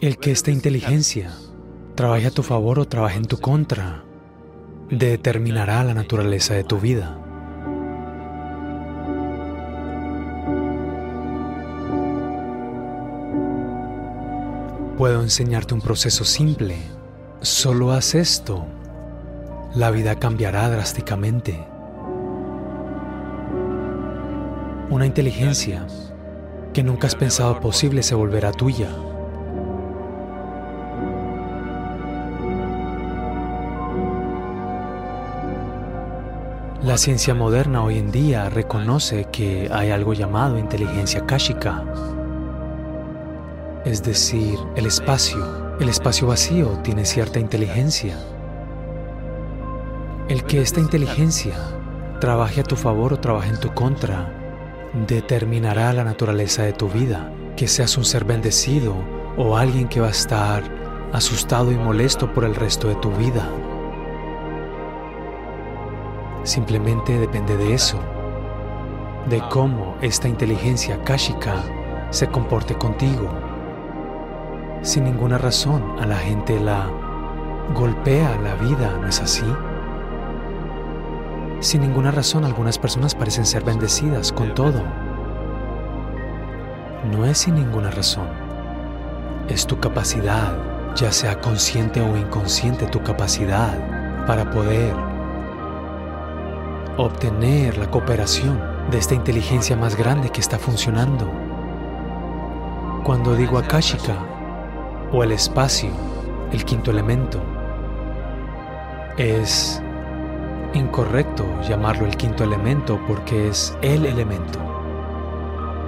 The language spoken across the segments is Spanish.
El que esta inteligencia trabaje a tu favor o trabaje en tu contra determinará la naturaleza de tu vida. Puedo enseñarte un proceso simple. Solo haz esto. La vida cambiará drásticamente. Una inteligencia que nunca has pensado posible se volverá tuya. La ciencia moderna hoy en día reconoce que hay algo llamado inteligencia kashika, es decir, el espacio. El espacio vacío tiene cierta inteligencia. El que esta inteligencia trabaje a tu favor o trabaje en tu contra determinará la naturaleza de tu vida, que seas un ser bendecido o alguien que va a estar asustado y molesto por el resto de tu vida. Simplemente depende de eso, de cómo esta inteligencia kashika se comporte contigo. Sin ninguna razón a la gente la golpea la vida, ¿no es así? Sin ninguna razón algunas personas parecen ser bendecidas con todo. No es sin ninguna razón. Es tu capacidad, ya sea consciente o inconsciente, tu capacidad para poder obtener la cooperación de esta inteligencia más grande que está funcionando. Cuando digo akashika o el espacio, el quinto elemento, es incorrecto llamarlo el quinto elemento porque es el elemento.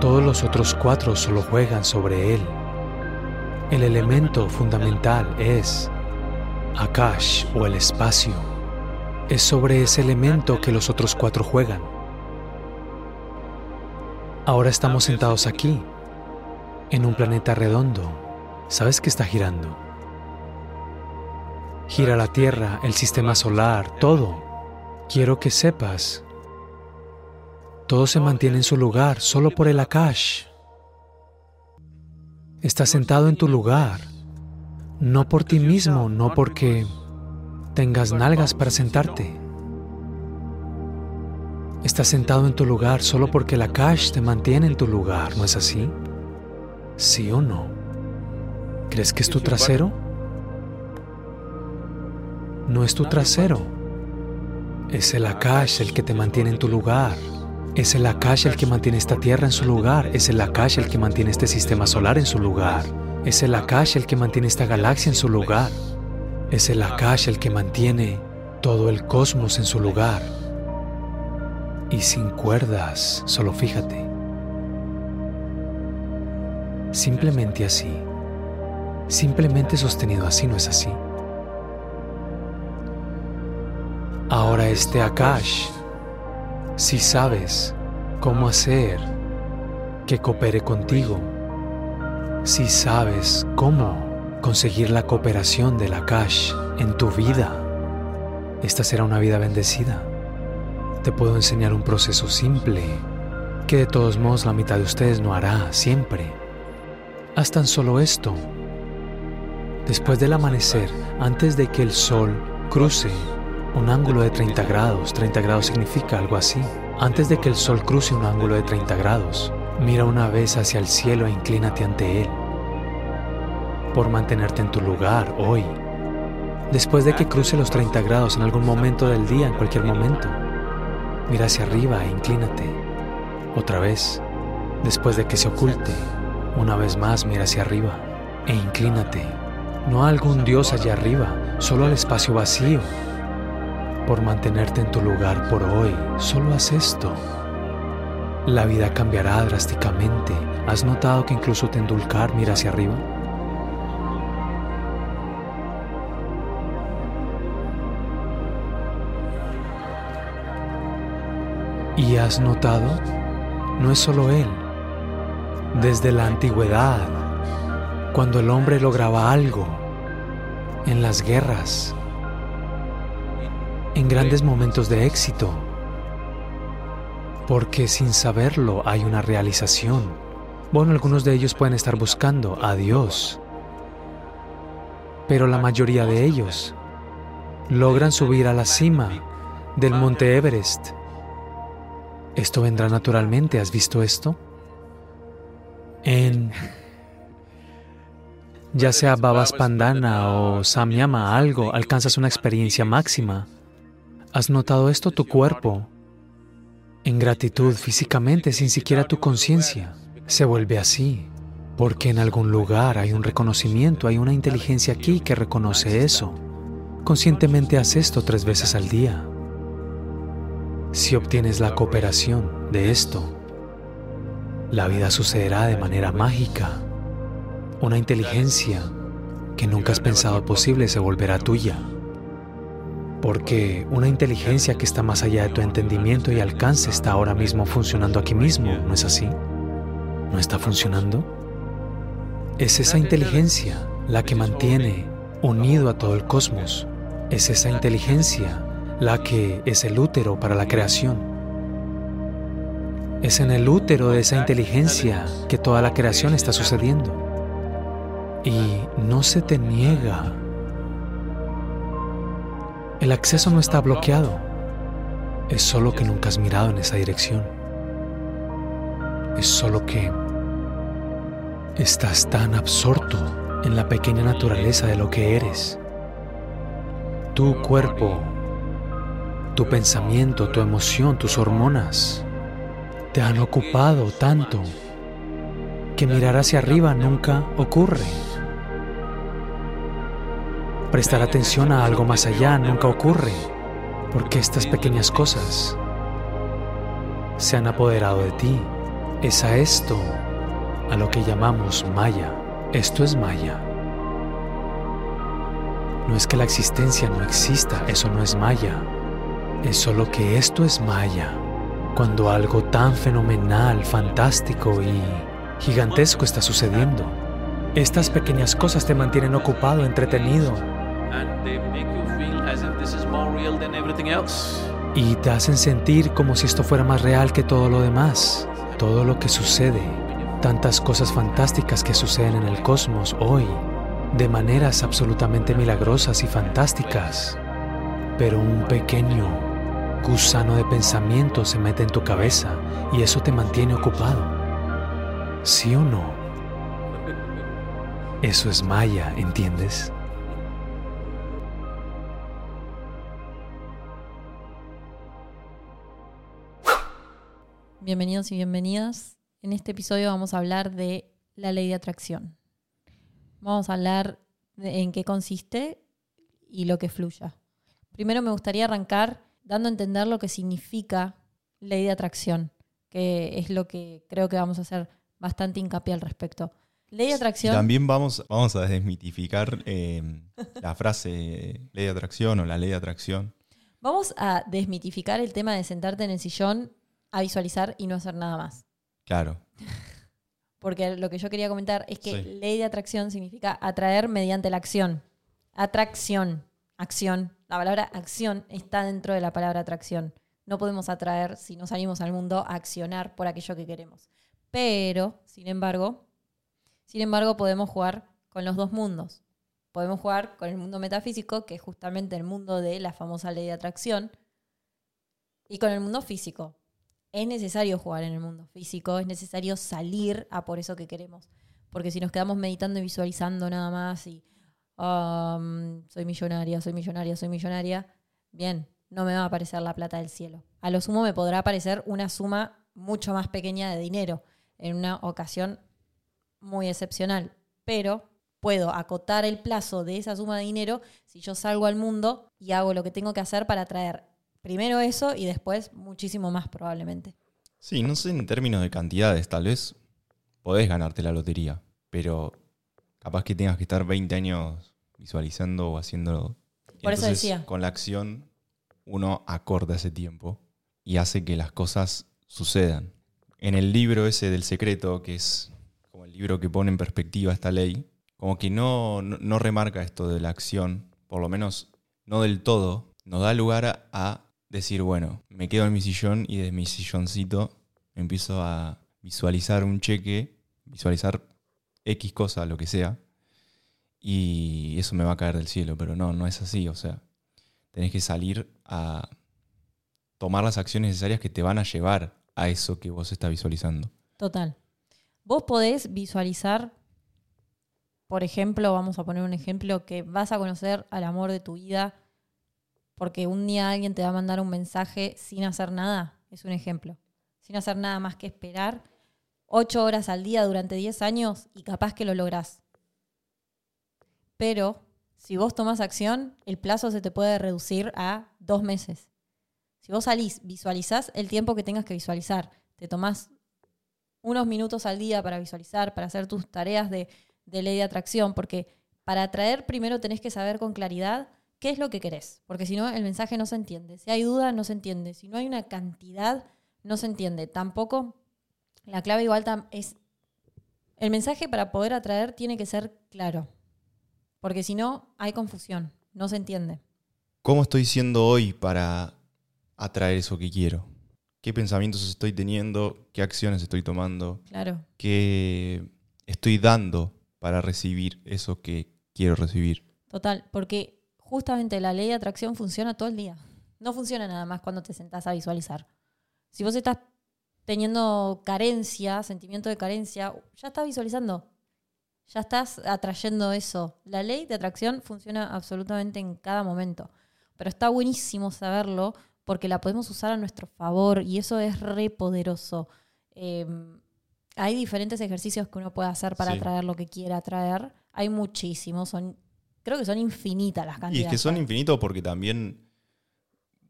Todos los otros cuatro solo juegan sobre él. El elemento fundamental es Akash o el espacio. Es sobre ese elemento que los otros cuatro juegan. Ahora estamos sentados aquí, en un planeta redondo. ¿Sabes que está girando? Gira la Tierra, el sistema solar, todo Quiero que sepas, todo se mantiene en su lugar solo por el Akash. Estás sentado en tu lugar, no por ti mismo, no porque tengas nalgas para sentarte. Estás sentado en tu lugar solo porque el Akash te mantiene en tu lugar, ¿no es así? ¿Sí o no? ¿Crees que es tu trasero? No es tu trasero. Es el Akash el que te mantiene en tu lugar. Es el Akash el que mantiene esta tierra en su lugar. Es el Akash el que mantiene este sistema solar en su lugar. Es el Akash el que mantiene esta galaxia en su lugar. Es el Akash el que mantiene todo el cosmos en su lugar. Y sin cuerdas, solo fíjate. Simplemente así. Simplemente sostenido así, ¿no es así? Ahora este Akash, si sabes cómo hacer que coopere contigo, si sabes cómo conseguir la cooperación del Akash en tu vida, esta será una vida bendecida. Te puedo enseñar un proceso simple que de todos modos la mitad de ustedes no hará siempre. Haz tan solo esto. Después del amanecer, antes de que el sol cruce un ángulo de 30 grados. 30 grados significa algo así. Antes de que el sol cruce un ángulo de 30 grados, mira una vez hacia el cielo e inclínate ante él. Por mantenerte en tu lugar hoy. Después de que cruce los 30 grados en algún momento del día, en cualquier momento, mira hacia arriba e inclínate. Otra vez. Después de que se oculte, una vez más mira hacia arriba e inclínate. No a algún Dios allá arriba, solo al espacio vacío por mantenerte en tu lugar por hoy. Solo haz esto. La vida cambiará drásticamente. ¿Has notado que incluso te endulcar mira hacia arriba? ¿Y has notado? No es solo él. Desde la antigüedad, cuando el hombre lograba algo, en las guerras, en grandes momentos de éxito, porque sin saberlo hay una realización. Bueno, algunos de ellos pueden estar buscando a Dios, pero la mayoría de ellos logran subir a la cima del monte Everest. Esto vendrá naturalmente, ¿has visto esto? En ya sea Babas Pandana o Samyama, algo, alcanzas una experiencia máxima. ¿Has notado esto tu cuerpo? En gratitud físicamente, sin siquiera tu conciencia, se vuelve así, porque en algún lugar hay un reconocimiento, hay una inteligencia aquí que reconoce eso. Conscientemente haz esto tres veces al día. Si obtienes la cooperación de esto, la vida sucederá de manera mágica. Una inteligencia que nunca has pensado posible se volverá tuya. Porque una inteligencia que está más allá de tu entendimiento y alcance está ahora mismo funcionando aquí mismo, ¿no es así? ¿No está funcionando? Es esa inteligencia la que mantiene unido a todo el cosmos. Es esa inteligencia la que es el útero para la creación. Es en el útero de esa inteligencia que toda la creación está sucediendo y no se te niega. El acceso no está bloqueado, es solo que nunca has mirado en esa dirección. Es solo que estás tan absorto en la pequeña naturaleza de lo que eres. Tu cuerpo, tu pensamiento, tu emoción, tus hormonas te han ocupado tanto que mirar hacia arriba nunca ocurre. Prestar atención a algo más allá nunca ocurre, porque estas pequeñas cosas se han apoderado de ti. Es a esto a lo que llamamos Maya. Esto es Maya. No es que la existencia no exista, eso no es Maya. Es solo que esto es Maya. Cuando algo tan fenomenal, fantástico y gigantesco está sucediendo. Estas pequeñas cosas te mantienen ocupado, entretenido, y te hacen sentir como si esto fuera más real que todo lo demás, todo lo que sucede, tantas cosas fantásticas que suceden en el cosmos hoy, de maneras absolutamente milagrosas y fantásticas. Pero un pequeño gusano de pensamiento se mete en tu cabeza y eso te mantiene ocupado. ¿Sí o no? Eso es Maya, ¿entiendes? Bienvenidos y bienvenidas. En este episodio vamos a hablar de la ley de atracción. Vamos a hablar de en qué consiste y lo que fluya. Primero me gustaría arrancar dando a entender lo que significa ley de atracción, que es lo que creo que vamos a hacer bastante hincapié al respecto. Ley de atracción. también vamos, vamos a desmitificar eh, la frase ley de atracción o la ley de atracción. Vamos a desmitificar el tema de sentarte en el sillón a visualizar y no hacer nada más. Claro. Porque lo que yo quería comentar es que ley de atracción significa atraer mediante la acción. Atracción, acción. La palabra acción está dentro de la palabra atracción. No podemos atraer si no salimos al mundo a accionar por aquello que queremos. Pero, sin embargo, sin embargo, podemos jugar con los dos mundos. Podemos jugar con el mundo metafísico, que es justamente el mundo de la famosa ley de atracción, y con el mundo físico, es necesario jugar en el mundo físico, es necesario salir a por eso que queremos. Porque si nos quedamos meditando y visualizando nada más y um, soy millonaria, soy millonaria, soy millonaria, bien, no me va a aparecer la plata del cielo. A lo sumo me podrá aparecer una suma mucho más pequeña de dinero en una ocasión muy excepcional, pero puedo acotar el plazo de esa suma de dinero si yo salgo al mundo y hago lo que tengo que hacer para traer Primero eso y después muchísimo más probablemente. Sí, no sé en términos de cantidades, tal vez podés ganarte la lotería, pero capaz que tengas que estar 20 años visualizando o haciendo... Por eso decía. Con la acción uno acorta ese tiempo y hace que las cosas sucedan. En el libro ese del secreto, que es como el libro que pone en perspectiva esta ley, como que no, no, remarca esto de la acción, por lo menos no del todo, nos da lugar a decir, bueno, me quedo en mi sillón y de mi silloncito empiezo a visualizar un cheque, visualizar X cosa, lo que sea, y eso me va a caer del cielo, pero no, no es así, o sea, tenés que salir a tomar las acciones necesarias que te van a llevar a eso que vos estás visualizando. Total. Vos podés visualizar, por ejemplo, vamos a poner un ejemplo, que vas a conocer al amor de tu vida porque un día alguien te va a mandar un mensaje sin hacer nada, es un ejemplo, sin hacer nada más que esperar ocho horas al día durante 10 años y capaz que lo lográs. Pero si vos tomás acción, el plazo se te puede reducir a dos meses. Si vos salís, visualizás el tiempo que tengas que visualizar, te tomás unos minutos al día para visualizar, para hacer tus tareas de, ley de atracción, porque para atraer primero tenés que saber con claridad qué es lo que querés, porque si no el mensaje no se entiende. Si hay duda, no se entiende. Si no hay una cantidad, no se entiende. Tampoco la clave igual es, el mensaje para poder atraer tiene que ser claro, porque si no hay confusión, no se entiende. ¿Cómo estoy siendo hoy para atraer eso que quiero? ¿Qué pensamientos estoy teniendo? ¿Qué acciones estoy tomando? Claro. ¿Qué estoy dando para recibir eso que quiero recibir? Total, porque justamente la ley de atracción funciona todo el día. No funciona nada más cuando te sentás a visualizar. Si vos estás teniendo carencia, sentimiento de carencia, ya estás visualizando. Ya estás atrayendo eso. La ley de atracción funciona absolutamente en cada momento. Pero está buenísimo saberlo porque la podemos usar a nuestro favor y eso es re poderoso. Em, hay diferentes ejercicios que uno puede hacer para atraer lo que quiera atraer. Hay muchísimos, son creo que son infinitas las cantidades. Y es que son infinitos porque también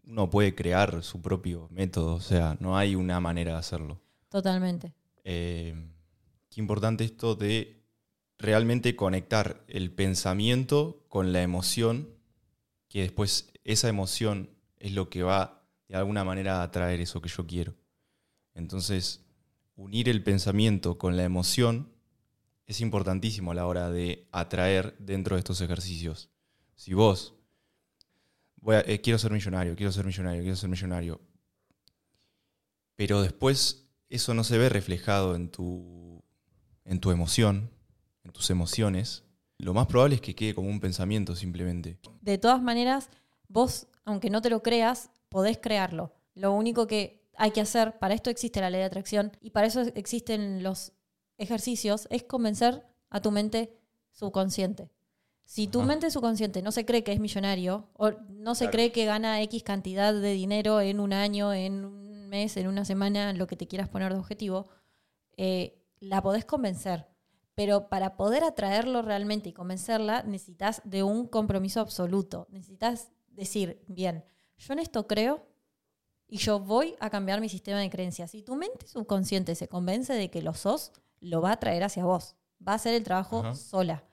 uno puede crear su propio método, o sea, no hay una manera de hacerlo. Totalmente. Eh, qué importante esto de realmente conectar el pensamiento con la emoción, que después esa emoción es lo que va de alguna manera a atraer eso que yo quiero. Entonces, unir el pensamiento con la emoción es importantísimo a la hora de atraer dentro de estos ejercicios. Si vos, voy eh, quiero ser millonario, quiero ser millonario, quiero ser millonario, pero después eso no se ve reflejado en tu, en tu emoción, en tus emociones, lo más probable es que quede como un pensamiento simplemente. De todas maneras, vos, aunque no te lo creas, podés crearlo. Lo único que hay que hacer, para esto existe la ley de atracción y para eso existen los ejercicios es convencer a tu mente subconsciente. Si tu mente subconsciente no se cree que es millonario o no se cree que gana X cantidad de dinero en un año, en un mes, en una semana, lo que te quieras poner de objetivo, eh, la podés convencer. Pero para poder atraerlo realmente y convencerla, necesitas de un compromiso absoluto. Necesitas decir, bien, yo en esto creo y yo voy a cambiar mi sistema de creencias. Si tu mente subconsciente se convence de que lo sos, lo va a traer hacia vos. Va a hacer el trabajo sola.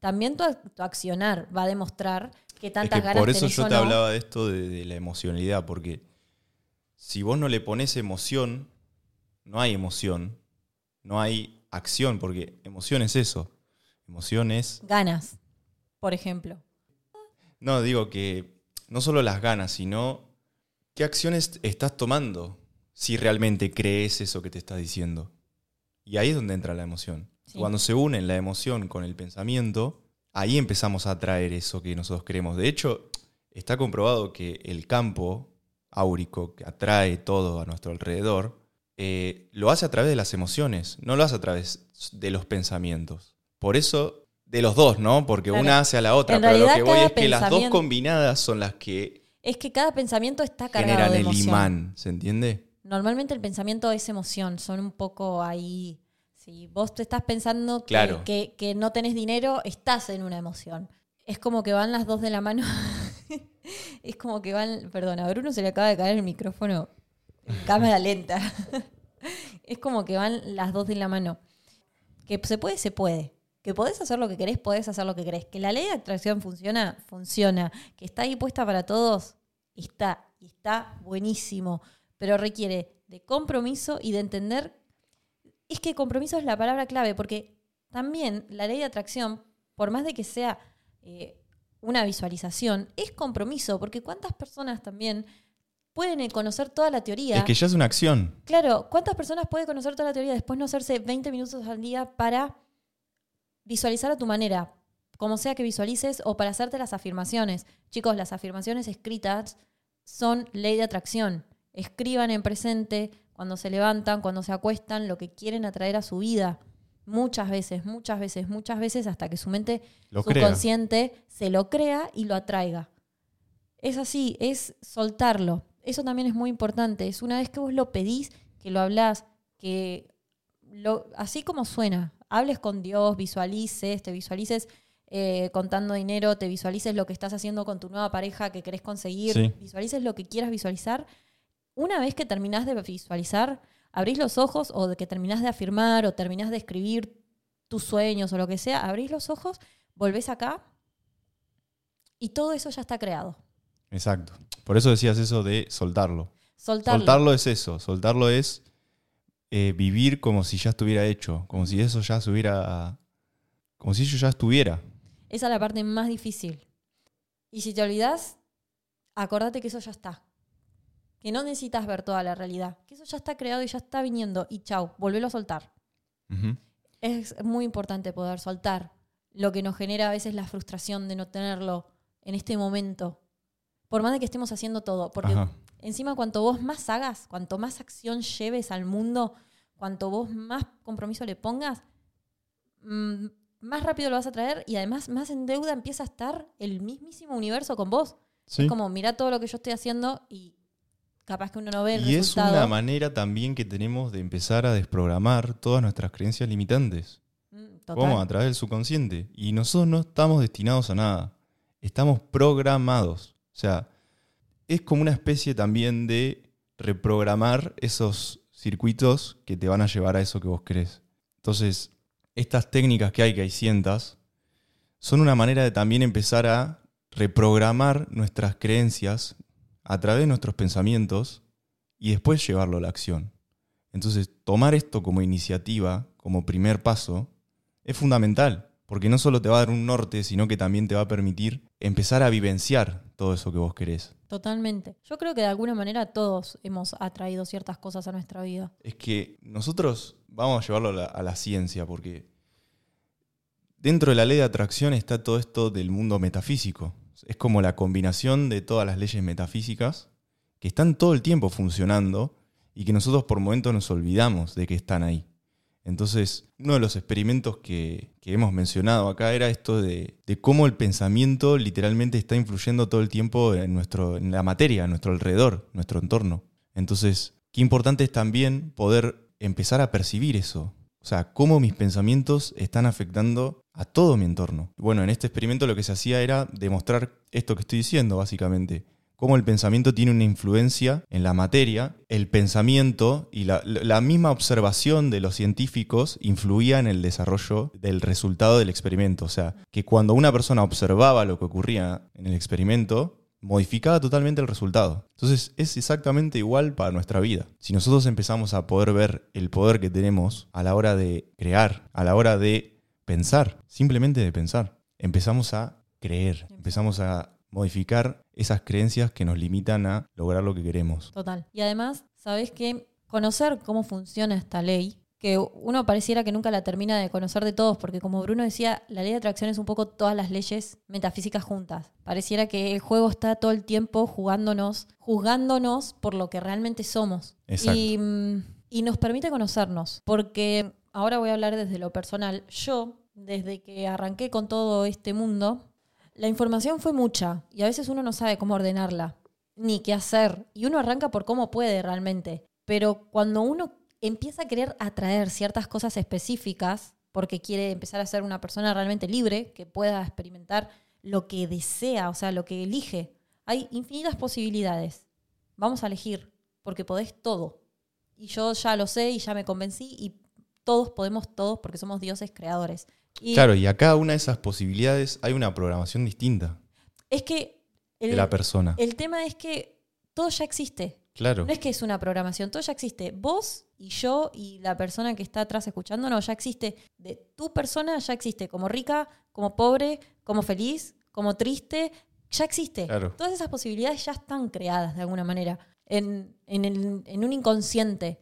También tu, accionar va a demostrar que tantas ganas Por eso yo te hablaba de esto de, la emocionalidad, porque si vos no le pones emoción, no hay emoción, no hay acción, porque emoción es eso. Emoción es. Ganas, por ejemplo. No, digo que no solo las ganas, sino qué acciones estás tomando si realmente crees eso que te estás diciendo. Y ahí es donde entra la emoción. Cuando se une la emoción con el pensamiento, ahí empezamos a atraer eso que nosotros queremos. De hecho, está comprobado que el campo áurico que atrae todo a nuestro alrededor, eh, lo hace a través de las emociones, no lo hace a través de los pensamientos. Por eso, de los dos, ¿no? Porque una hace a la otra, pero lo que voy es que las dos combinadas son las que... Es que cada pensamiento está cargado de emoción. el imán, ¿se entiende? Normalmente el pensamiento es emoción, son un poco ahí... Si vos te estás pensando que, que, no tenés dinero, estás en una emoción. Es como que van las dos de la mano. es como que van... Perdón, a Bruno se le acaba de caer el micrófono cámara lenta. es como que van las dos de la mano. Que se puede, se puede. Que podés hacer lo que querés, podés hacer lo que querés. Que la ley de atracción funciona, funciona. Que está ahí puesta para todos, está. Y está buenísimo pero requiere de compromiso y de entender. Es que compromiso es la palabra clave, porque también la ley de atracción, por más de que sea eh, una visualización, es compromiso, porque cuántas personas también pueden conocer toda la teoría. Es que ya es una acción. Claro, ¿cuántas personas pueden conocer toda la teoría después no hacerse 20 minutos al día para visualizar a tu manera? como sea que visualices o para hacerte las afirmaciones. Chicos, las afirmaciones escritas son ley de atracción. Escriban en presente cuando se levantan, cuando se acuestan, lo que quieren atraer a su vida. Muchas veces, muchas veces, muchas veces, hasta que su mente Lo crea. subconsciente se lo crea y lo atraiga. Es así, es soltarlo. Eso también es muy importante. Es una vez que vos lo pedís, que lo hablás, que lo, así como suena, hables con Dios, visualices, te visualices eh, contando dinero, te visualices lo que estás haciendo con tu nueva pareja que querés conseguir, Sí. visualices lo que quieras visualizar. Una vez que terminás de visualizar, abrís los ojos o de que terminás de afirmar o terminás de escribir tus sueños o lo que sea, abrís los ojos, volvés acá y todo eso ya está creado. Exacto. Por eso decías eso de soltarlo. Soltarlo. Soltarlo es eso. Soltarlo es eh, vivir como si ya estuviera hecho. Como si eso ya se hubiera. Como si eso ya estuviera. Esa es la parte más difícil. Y si te olvidas, acordate que eso ya está. Que no necesitas ver toda la realidad. Que eso ya está creado y ya está viniendo. Y chau, volvelo a soltar. Es muy importante poder soltar lo que nos genera a veces la frustración de no tenerlo en este momento. Por más de que estemos haciendo todo. Porque Ajá. encima cuanto vos más hagas, cuanto más acción lleves al mundo, cuanto vos más compromiso le pongas, mm, más rápido lo vas a traer y además más en deuda empieza a estar el mismísimo universo con vos. Sí. Es como, mira todo lo que yo estoy haciendo y capaz que uno no ve el Y es una manera también que tenemos de empezar a desprogramar todas nuestras creencias limitantes. Mm, total. ¿Cómo? A través del subconsciente. Y nosotros no estamos destinados a nada. Estamos programados. O sea, es como una especie también de reprogramar esos circuitos que te van a llevar a eso que vos querés. Entonces, estas técnicas que hay, que hay cientas, son una manera de también empezar a reprogramar nuestras creencias a través de nuestros pensamientos y después llevarlo a la acción. Entonces, tomar esto como iniciativa, como primer paso, es fundamental, porque no solo te va a dar un norte, sino que también te va a permitir empezar a vivenciar todo eso que vos querés. Totalmente. Yo creo que de alguna manera todos hemos atraído ciertas cosas a nuestra vida. Es que nosotros vamos a llevarlo a la, a la ciencia, porque dentro de la ley de atracción está todo esto del mundo metafísico. Es como la combinación de todas las leyes metafísicas que están todo el tiempo funcionando y que nosotros por momentos nos olvidamos de que están ahí. Entonces, uno de los experimentos que, hemos mencionado acá era esto de, cómo el pensamiento literalmente está influyendo todo el tiempo en, nuestro, en la materia, a nuestro alrededor, nuestro entorno. Entonces, qué importante es también poder empezar a percibir eso. O sea, cómo mis pensamientos están afectando a todo mi entorno. Bueno, en este experimento lo que se hacía era demostrar esto que estoy diciendo, básicamente cómo el pensamiento tiene una influencia en la materia, el pensamiento y la, misma observación de los científicos influía en el desarrollo del resultado del experimento. O sea, que cuando una persona observaba lo que ocurría en el experimento, modificaba totalmente el resultado. Entonces es exactamente igual para nuestra vida. Si nosotros empezamos a poder ver el poder que tenemos a la hora de crear, a la hora de pensar, simplemente de pensar, empezamos a creer, empezamos a modificar esas creencias que nos limitan a lograr lo que queremos. Total. Y además, sabes que conocer cómo funciona esta ley, que uno pareciera que nunca la termina de conocer de todos, porque como Bruno decía, la ley de atracción es un poco todas las leyes metafísicas juntas. Pareciera que el juego está todo el tiempo jugándonos, juzgándonos por lo que realmente somos. Exacto. Y, mm, y nos permite conocernos, porque ahora voy a hablar desde lo personal. Yo, desde que arranqué con todo este mundo, la información fue mucha y a veces uno no sabe cómo ordenarla, ni qué hacer. Y uno arranca por cómo puede realmente. Pero cuando uno empieza a querer atraer ciertas cosas específicas, porque quiere empezar a ser una persona realmente libre, que pueda experimentar lo que desea, o sea, lo que elige, hay infinitas posibilidades. Vamos a elegir, porque podés todo. Y yo ya lo sé y ya me convencí y todos podemos todos porque somos dioses creadores. Y Claro, y a cada una de esas posibilidades hay una programación distinta es que el, de la persona. el tema es que todo ya existe. Claro. No es que es una programación, todo ya existe. Vos y yo y la persona que está atrás escuchándonos ya existe. De tu persona ya existe, como rica, como pobre, como feliz, como triste, ya existe. Claro. Todas esas posibilidades ya están creadas de alguna manera en, en el- en un inconsciente.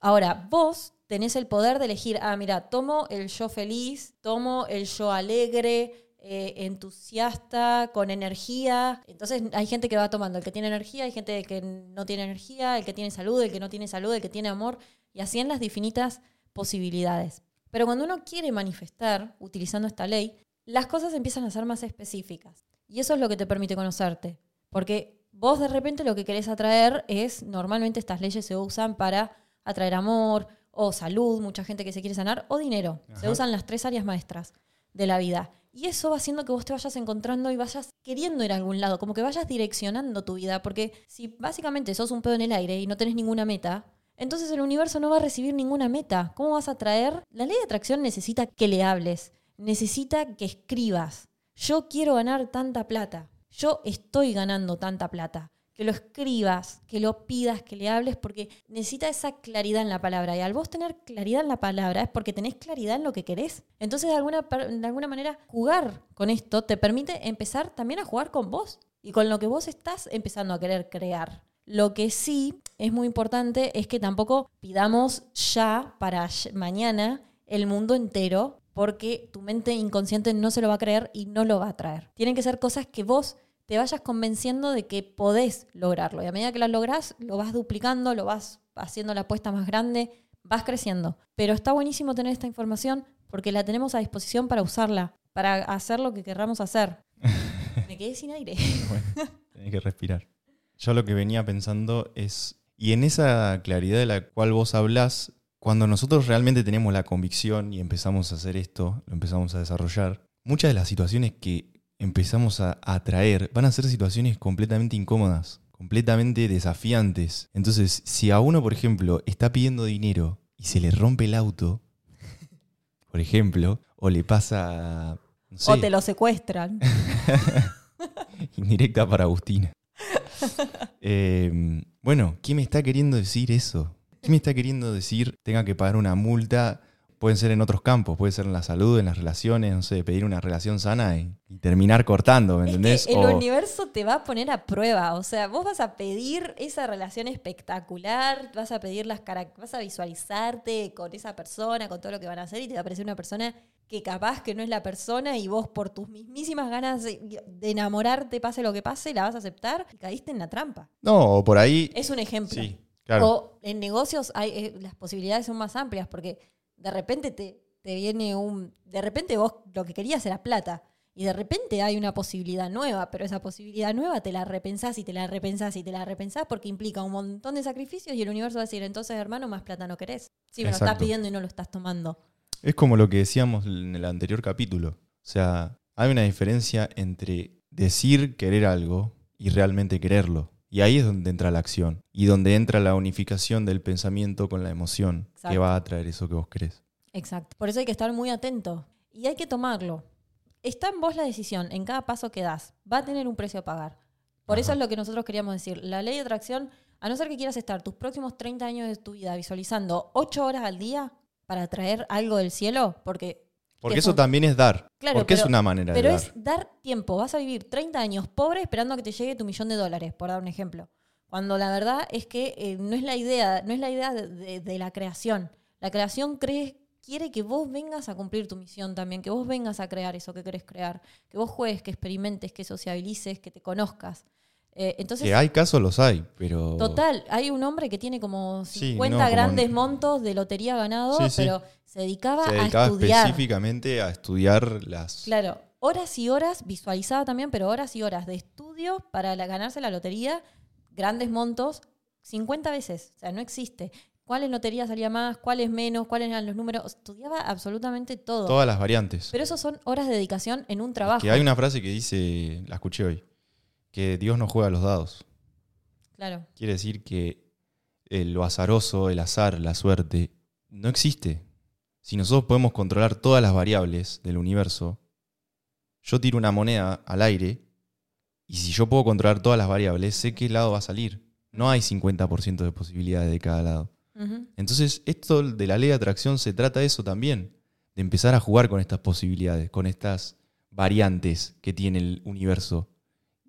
Ahora, vos tenés el poder de elegir, ah, mira, tomo el yo feliz, tomo el yo alegre, eh, entusiasta, con energía. Entonces hay gente que va tomando el que tiene energía, hay gente que no tiene energía, el que tiene salud, el que no tiene salud, el que tiene amor, y así en las infinitas posibilidades. Pero cuando uno quiere manifestar utilizando esta ley, las cosas empiezan a ser más específicas. Y eso es lo que te permite conocerte. Porque vos de repente lo que querés atraer es, normalmente estas leyes se usan para atraer amor o salud, mucha gente que se quiere sanar, o dinero. Se usan las tres áreas maestras de la vida. Y eso va haciendo que vos te vayas encontrando y vayas queriendo ir a algún lado, como que vayas direccionando tu vida. Porque si básicamente sos un pedo en el aire y no tenés ninguna meta, entonces el universo no va a recibir ninguna meta. ¿Cómo vas a atraer? La ley de atracción necesita que le hables, necesita que escribas. Yo quiero ganar tanta plata. Yo estoy ganando tanta plata. Que lo escribas, que lo pidas, que le hables, porque necesita esa claridad en la palabra. Y al vos tener claridad en la palabra es porque tenés claridad en lo que querés. Entonces, de alguna, de alguna manera, jugar con esto te permite empezar también a jugar con vos y con lo que vos estás empezando a querer crear. Lo que sí es muy importante es que tampoco pidamos ya para mañana el mundo entero porque tu mente inconsciente no se lo va a creer y no lo va a traer. Tienen que ser cosas que vos te vayas convenciendo de que podés lograrlo. Y a medida que las lográs, lo vas duplicando, lo vas haciendo la apuesta más grande, vas creciendo. Pero está buenísimo tener esta información porque la tenemos a disposición para usarla, para hacer lo que querramos hacer. Me quedé sin aire. bueno, tenés que respirar. Yo lo que venía pensando es, y en esa claridad de la cual vos hablás, cuando nosotros realmente tenemos la convicción y empezamos a hacer esto, lo empezamos a desarrollar, muchas de las situaciones que empezamos a atraer van a ser situaciones completamente incómodas, completamente desafiantes. Entonces, si a uno, por ejemplo, está pidiendo dinero y se le rompe el auto, por ejemplo, o le pasa... o te lo secuestran. Indirecta para Agustina. Em, bueno, ¿quién me está queriendo decir eso? ¿Quién me está queriendo decir tenga que pagar una multa? Pueden ser en otros campos, puede ser en la salud, en las relaciones, no sé, pedir una relación sana y, terminar cortando, ¿me entendés? el universo te va a poner a prueba, o sea, vos vas a pedir esa relación espectacular, vas a pedir las vas a visualizarte con esa persona, con todo lo que van a hacer y te va a aparecer una persona que capaz que no es la persona y vos por tus mismísimas ganas de, enamorarte, pase lo que pase, la vas a aceptar y caíste en la trampa. No, por ahí... Es un ejemplo. Sí, claro. O en negocios hay, eh, las posibilidades son más amplias porque de repente te, te viene un... De repente vos lo que querías era plata. Y de repente hay una posibilidad nueva, pero esa posibilidad nueva te la repensás y te la repensás y te la repensás porque implica un montón de sacrificios y el universo va a decir, entonces hermano, más plata no querés. Sí, me lo estás pidiendo y no lo estás tomando. Es como lo que decíamos en el anterior capítulo. O sea, hay una diferencia entre decir querer algo y realmente quererlo. Y ahí es donde entra la acción y donde entra la unificación del pensamiento con la emoción que va a traer eso que vos querés. Exacto. Por eso hay que estar muy atento y hay que tomarlo. Está en vos la decisión, en cada paso que das. Va a tener un precio a pagar. Por eso es lo que nosotros queríamos decir. La ley de atracción, a no ser que quieras estar tus próximos 30 años de tu vida visualizando 8 horas al día, para traer algo del cielo? Porque porque eso también es dar. Claro, porque es una manera de dar. Pero es dar tiempo. Vas a vivir 30 años pobre esperando a que te llegue tu millón de dólares, por dar un ejemplo. Cuando la verdad es que eh, no es la idea, no es la idea de, la creación. La creación quiere que vos vengas a cumplir tu misión también, que vos vengas a crear eso que querés crear, que vos juegues, que experimentes, que sociabilices, que te conozcas. Eh, entonces, que hay casos, los hay, pero... Total, hay un hombre que tiene como 50 grandes montos de lotería ganado, pero se dedicaba, se dedicaba a estudiar. específicamente a estudiar las... Claro, horas y horas, visualizaba también, pero horas y horas de estudio para ganarse la lotería, grandes montos, 50 veces, o sea, no existe. ¿Cuáles loterías salía más? ¿Cuáles menos? ¿Cuáles eran los números? Estudiaba absolutamente todo. Todas las variantes. Pero eso son horas de dedicación en un trabajo. Que hay una frase que dice, la escuché hoy, que Dios no juega los dados. Claro. Quiere decir que lo azaroso, el azar, la suerte, no existe. Si nosotros podemos controlar todas las variables del universo, yo tiro una moneda al aire y si yo puedo controlar todas las variables, sé qué lado va a salir. No hay 50% de posibilidades de cada lado. Entonces, esto de la ley de atracción se trata de eso también, de empezar a jugar con estas posibilidades, con estas variantes que tiene el universo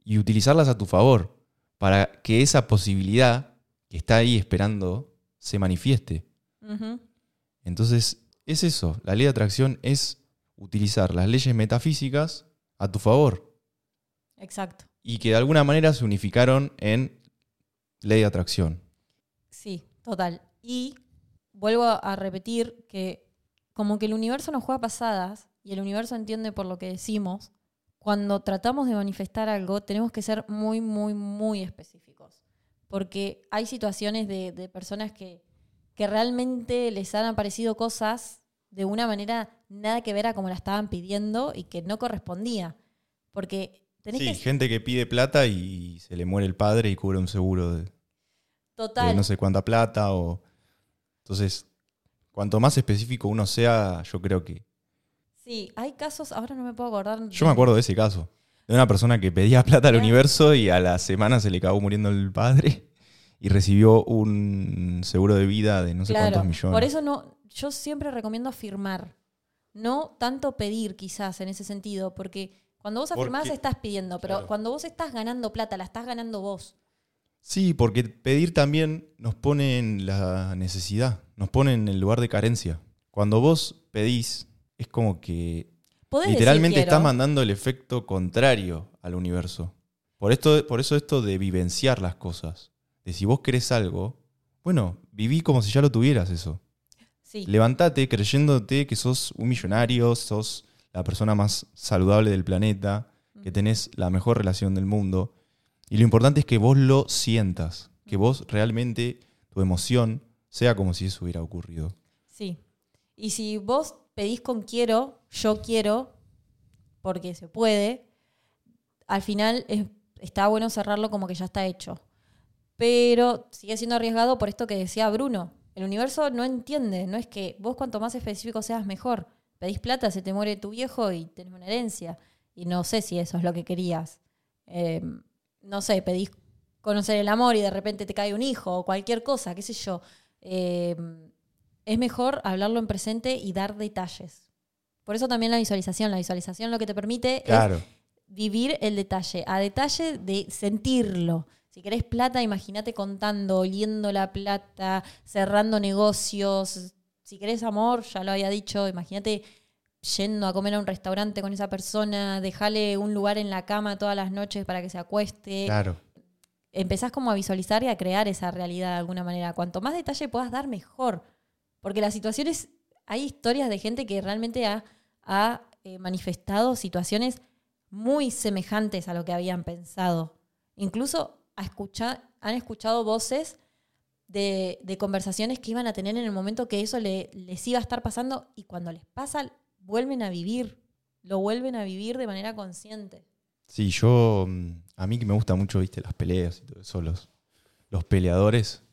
y utilizarlas a tu favor para que esa posibilidad que está ahí esperando se manifieste. Entonces, es eso, la ley de atracción es utilizar las leyes metafísicas a tu favor. Exacto. Y que de alguna manera se unificaron en ley de atracción. Sí, total. Y vuelvo a repetir que como que el universo nos juega pasadas y el universo entiende por lo que decimos, cuando tratamos de manifestar algo tenemos que ser muy, muy, muy específicos. Porque hay situaciones de, de personas que, que realmente les han aparecido cosas de una manera nada que ver a como la estaban pidiendo y que no correspondía. Porque tenés Sí, que... gente que pide plata y se le muere el padre y cubre un seguro de, de Total. no sé cuánta plata. o Entonces, cuanto más específico uno sea, yo creo que... Sí, hay casos, ahora no me puedo acordar. Yo me acuerdo de ese caso. De una persona que pedía plata al universo y a la semana se le acabó muriendo el padre y recibió un seguro de vida de no sé Claro, cuántos millones. Por eso no, yo siempre recomiendo afirmar. No tanto pedir, quizás, en ese sentido, porque cuando vos Porque- afirmás estás pidiendo, pero claro. cuando vos estás ganando plata, la estás ganando vos. Sí, porque pedir también nos pone en la necesidad, nos pone en el lugar de carencia. Cuando vos pedís, es como que literalmente estás mandando el efecto contrario al universo. Por, esto, por eso esto de vivenciar las cosas. De si vos querés algo, bueno, viví como si ya lo tuvieras eso. Sí, Levantate creyéndote que sos un millonario, sos la persona más saludable del planeta, que tenés la mejor relación del mundo. Y lo importante es que vos lo sientas, que vos realmente tu emoción sea como si eso hubiera ocurrido. sí. Y si vos pedís con quiero, yo quiero, porque se puede, al final es- está bueno cerrarlo como que ya está hecho. Pero sigue siendo arriesgado por esto que decía Bruno. El universo no entiende, no es que vos cuanto más específico seas mejor. Pedís plata, se te muere tu viejo y tenés una herencia. Y no sé si eso es lo que querías. Eh, no sé, pedís conocer el amor y de repente te cae un hijo o cualquier cosa, qué sé yo. Eh, es mejor hablarlo en presente y dar detalles. Por eso también la visualización. La visualización lo que te permite es Claro. vivir el detalle, a detalle de sentirlo. Si querés plata, imagínate contando, oliendo la plata, cerrando negocios. Si querés amor, ya lo había dicho, imagínate yendo a comer a un restaurante con esa persona, dejale un lugar en la cama todas las noches para que se acueste. Claro. Empezás como a visualizar y a crear esa realidad de alguna manera. Cuanto más detalle puedas dar, mejor. Porque las situaciones, hay historias de gente que realmente ha, ha, eh, manifestado situaciones muy semejantes a lo que habían pensado. Incluso han escuchado voces de, de conversaciones que iban a tener en el momento que eso le- les iba a estar pasando y cuando les pasa, vuelven a vivir, lo vuelven a vivir de manera consciente. Sí, yo, mm, a mí que me gusta mucho, viste, las peleas y todo eso, los, los peleadores,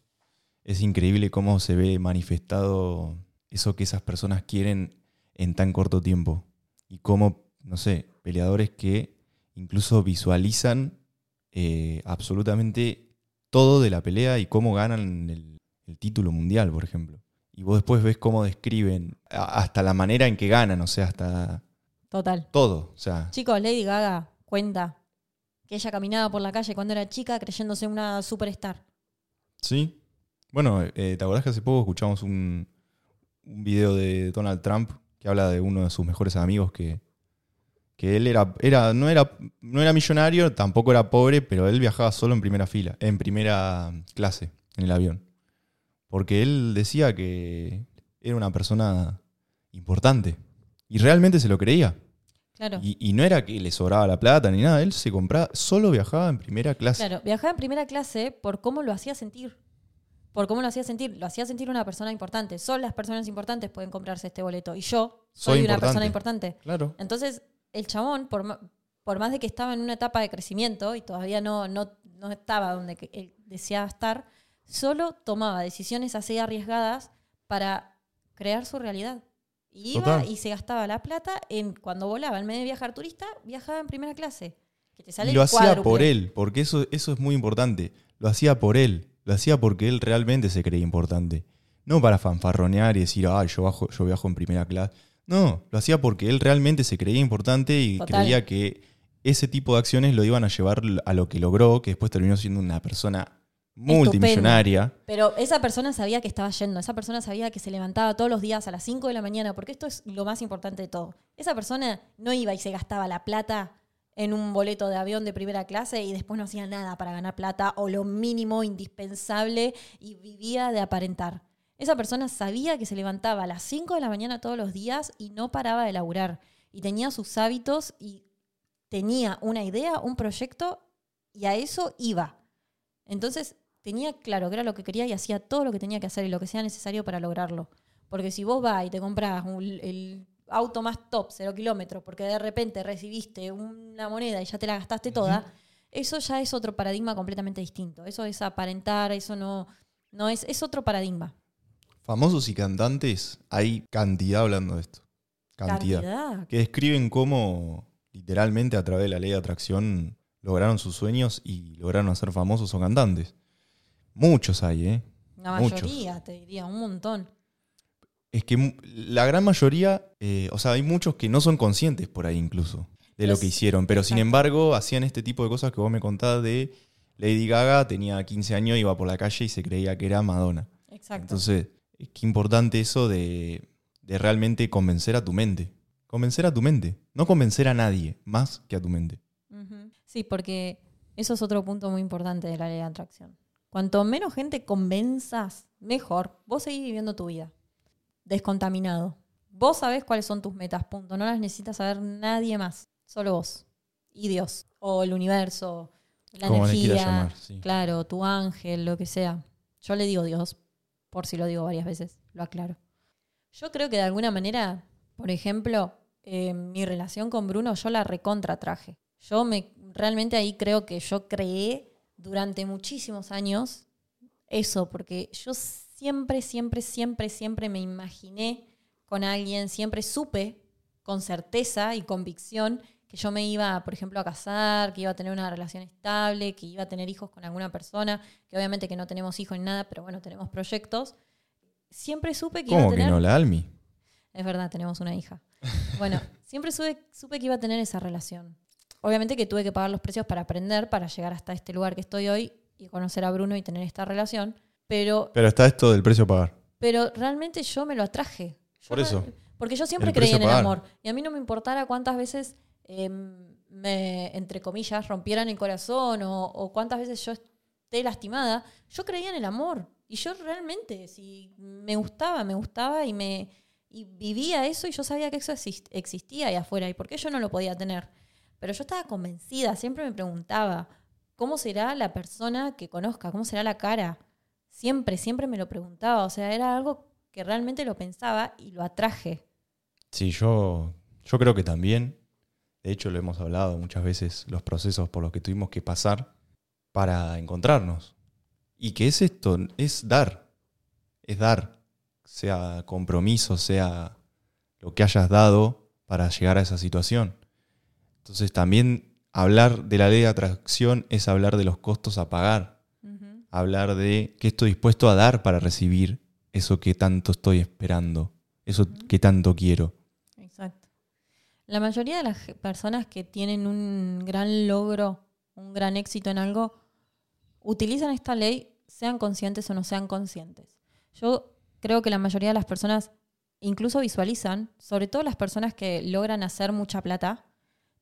es increíble cómo se ve manifestado eso que esas personas quieren en tan corto tiempo. Y cómo, no sé, peleadores que incluso visualizan eh, absolutamente todo de la pelea y cómo ganan el, el título mundial, por ejemplo. Y vos después ves cómo describen hasta la manera en que ganan, o sea, hasta Total. todo. O sea, Chicos, Lady Gaga cuenta que ella caminaba por la calle cuando era chica creyéndose una superstar. Sí. Bueno, eh, ¿te acordás que hace poco escuchamos un, un video de Donald Trump que habla de uno de sus mejores amigos que, que él era, era, no, era, no era millonario, tampoco era pobre, pero él viajaba solo en primera fila, en primera clase, en el avión. Porque él decía que era una persona importante. Y realmente se lo creía. Claro. Y, y no era que le sobraba la plata ni nada, él se compraba, solo viajaba en primera clase. Claro, viajaba en primera clase por cómo lo hacía sentir. Por cómo lo hacía sentir. Lo hacía sentir una persona importante. Solo las personas importantes pueden comprarse este boleto. Y yo soy, Soy una persona importante. Claro. Entonces, el chabón, por, más de que estaba en una etapa de crecimiento y todavía no, no, no estaba donde él deseaba estar, solo tomaba decisiones así arriesgadas para crear su realidad. Y iba Total. y se gastaba la plata en cuando volaba. En vez de viajar turista, viajaba en primera clase. Que te sale Y lo hacía por él, porque eso, eso es muy importante. Lo hacía por él. Lo hacía porque él realmente se creía importante. No para fanfarronear y decir, ay, yo, bajo, yo viajo en primera clase. No, lo hacía porque él realmente se creía importante y Total. creía que ese tipo de acciones lo iban a llevar a lo que logró, que después terminó siendo una persona multimillonaria. Pero esa persona sabía que estaba yendo, esa persona sabía que se levantaba todos los días a las 5 de la mañana, porque esto es lo más importante de todo. Esa persona no iba y se gastaba la plata en un boleto de avión de primera clase y después no hacía nada para ganar plata o lo mínimo indispensable y vivía de aparentar. Esa persona sabía que se levantaba a las 5 de la mañana todos los días y no paraba de laburar. Y tenía sus hábitos y tenía una idea, un proyecto y a eso iba. Entonces tenía claro que era lo que quería y hacía todo lo que tenía que hacer y lo que sea necesario para lograrlo. Porque si vos vas y te compras el auto más top, cero kilómetros, porque de repente recibiste una moneda y ya te la gastaste toda, eso ya es otro paradigma completamente distinto. Eso es aparentar, eso no, no es, es otro paradigma. Famosos y cantantes, hay cantidad hablando de esto. Cantidad. Que describen cómo literalmente a través de la ley de atracción lograron sus sueños y lograron hacer famosos o cantantes. Muchos hay, ¿eh? La mayoría, te diría, un montón. Es que la gran mayoría, eh, o sea, hay muchos que no son conscientes por ahí incluso de lo que hicieron, pero sin embargo hacían este tipo de cosas que vos me contás de Lady Gaga, tenía 15 años, iba por la calle y se creía que era Madonna. Exacto. Entonces, qué importante eso de, de realmente convencer a tu mente. Convencer a tu mente, no convencer a nadie más que a tu mente. Sí, porque eso es otro punto muy importante de la ley de atracción. Cuanto menos gente convenzas, mejor. Vos seguís viviendo tu vida descontaminado. Vos sabés cuáles son tus metas, punto. No las necesitas saber nadie más, solo vos. Y Dios, o el universo, la energía, claro, tu ángel, lo que sea. Yo le digo Dios, por si lo digo varias veces, lo aclaro. Yo creo que de alguna manera, por ejemplo, eh, mi relación con Bruno, yo la recontra traje. Yo me, realmente ahí creo que yo creé durante muchísimos años eso, porque yo siempre, siempre, siempre, siempre me imaginé con alguien, siempre supe con certeza y convicción que yo me iba, por ejemplo, a casar, que iba a tener una relación estable, que iba a tener hijos con alguna persona, que obviamente que no tenemos hijos ni nada, pero bueno, tenemos proyectos. Siempre supe que iba a tener... que no, la Almi? Es verdad, tenemos una hija. Bueno, siempre supe que iba a tener esa relación. Obviamente que tuve que pagar los precios para aprender, para llegar hasta este lugar que estoy hoy y conocer a Bruno y tener esta relación. Pero, pero está esto del precio a pagar. Pero realmente yo me lo atraje. Por eso. porque yo siempre creí en el amor. Y a mí no me importara cuántas veces em, me, entre comillas, rompieran el corazón o, cuántas veces yo esté lastimada. Yo creía en el amor. Y yo realmente, si me gustaba, me gustaba y me y vivía eso y yo sabía que eso existía ahí afuera. ¿Y por qué yo no lo podía tener? Pero yo estaba convencida, siempre me preguntaba, ¿cómo será la persona que conozca? ¿Cómo será la cara? Siempre, siempre me lo preguntaba. O sea, era algo que realmente lo pensaba y lo atraje. Sí, yo, yo creo que también, de hecho lo hemos hablado muchas veces, los procesos por los que tuvimos que pasar para encontrarnos. Y que es esto, es dar, es dar, sea compromiso, sea lo que hayas dado para llegar a esa situación. Entonces también hablar de la ley de atracción es hablar de los costos a pagar hablar de qué estoy dispuesto a dar para recibir eso que tanto estoy esperando, eso que tanto quiero. Exacto. La mayoría de las personas que tienen un gran logro, un gran éxito en algo, utilizan esta ley, sean conscientes o no sean conscientes. Yo creo que la mayoría de las personas incluso visualizan, sobre todo las personas que logran hacer mucha plata,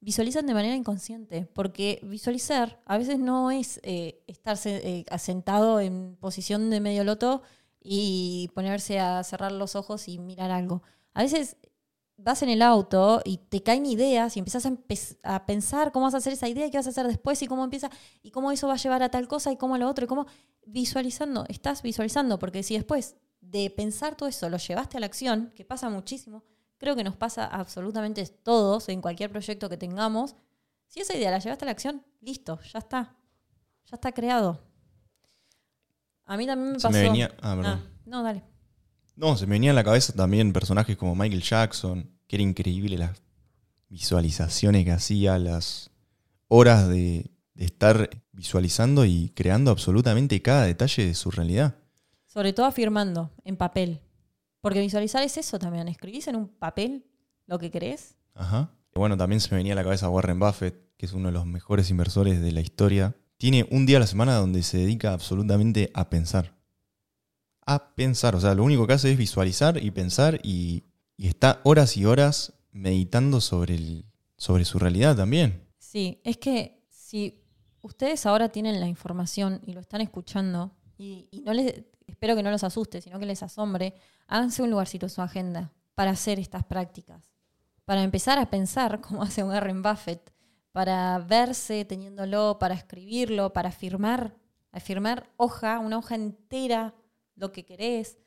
visualizan de manera inconsciente, porque visualizar a veces no es eh, estarse eh, asentado en posición de medio loto y ponerse a cerrar los ojos y mirar algo. A veces vas en el auto y te caen ideas y empiezas a, pensar cómo vas a hacer esa idea, qué vas a hacer después y cómo empieza y cómo eso va a llevar a tal cosa y cómo a lo otro y cómo visualizando, estás visualizando, porque si después de pensar todo eso lo llevaste a la acción, que pasa muchísimo, creo que nos pasa absolutamente todos en cualquier proyecto que tengamos. Si esa idea la llevaste a la acción, listo, ya está. Ya está creado. A mí también me pasó. Ah, ah, no, dale. No, se me venía a la cabeza también personajes como Michael Jackson, que era increíble las visualizaciones que hacía, las horas de, de estar visualizando y creando absolutamente cada detalle de su realidad. Sobre todo afirmando en papel. Porque visualizar es eso también. Escribís en un papel lo que crees. Ajá. bueno, también se me venía a la cabeza Warren Buffett, que es uno de los mejores inversores de la historia, tiene un día a la semana donde se dedica absolutamente a pensar. A pensar, o sea, lo único que hace es visualizar y pensar y, y está horas y horas meditando sobre, el, sobre su realidad también. Sí, es que si ustedes ahora tienen la información y lo están escuchando, y, y no les, espero que no los asuste, sino que les asombre, háganse un lugarcito en su agenda para hacer estas prácticas. Para empezar a pensar, como hace un Warren Buffett, para verse teniéndolo, para escribirlo, para firmar, firmar hoja, una hoja entera, lo que querés,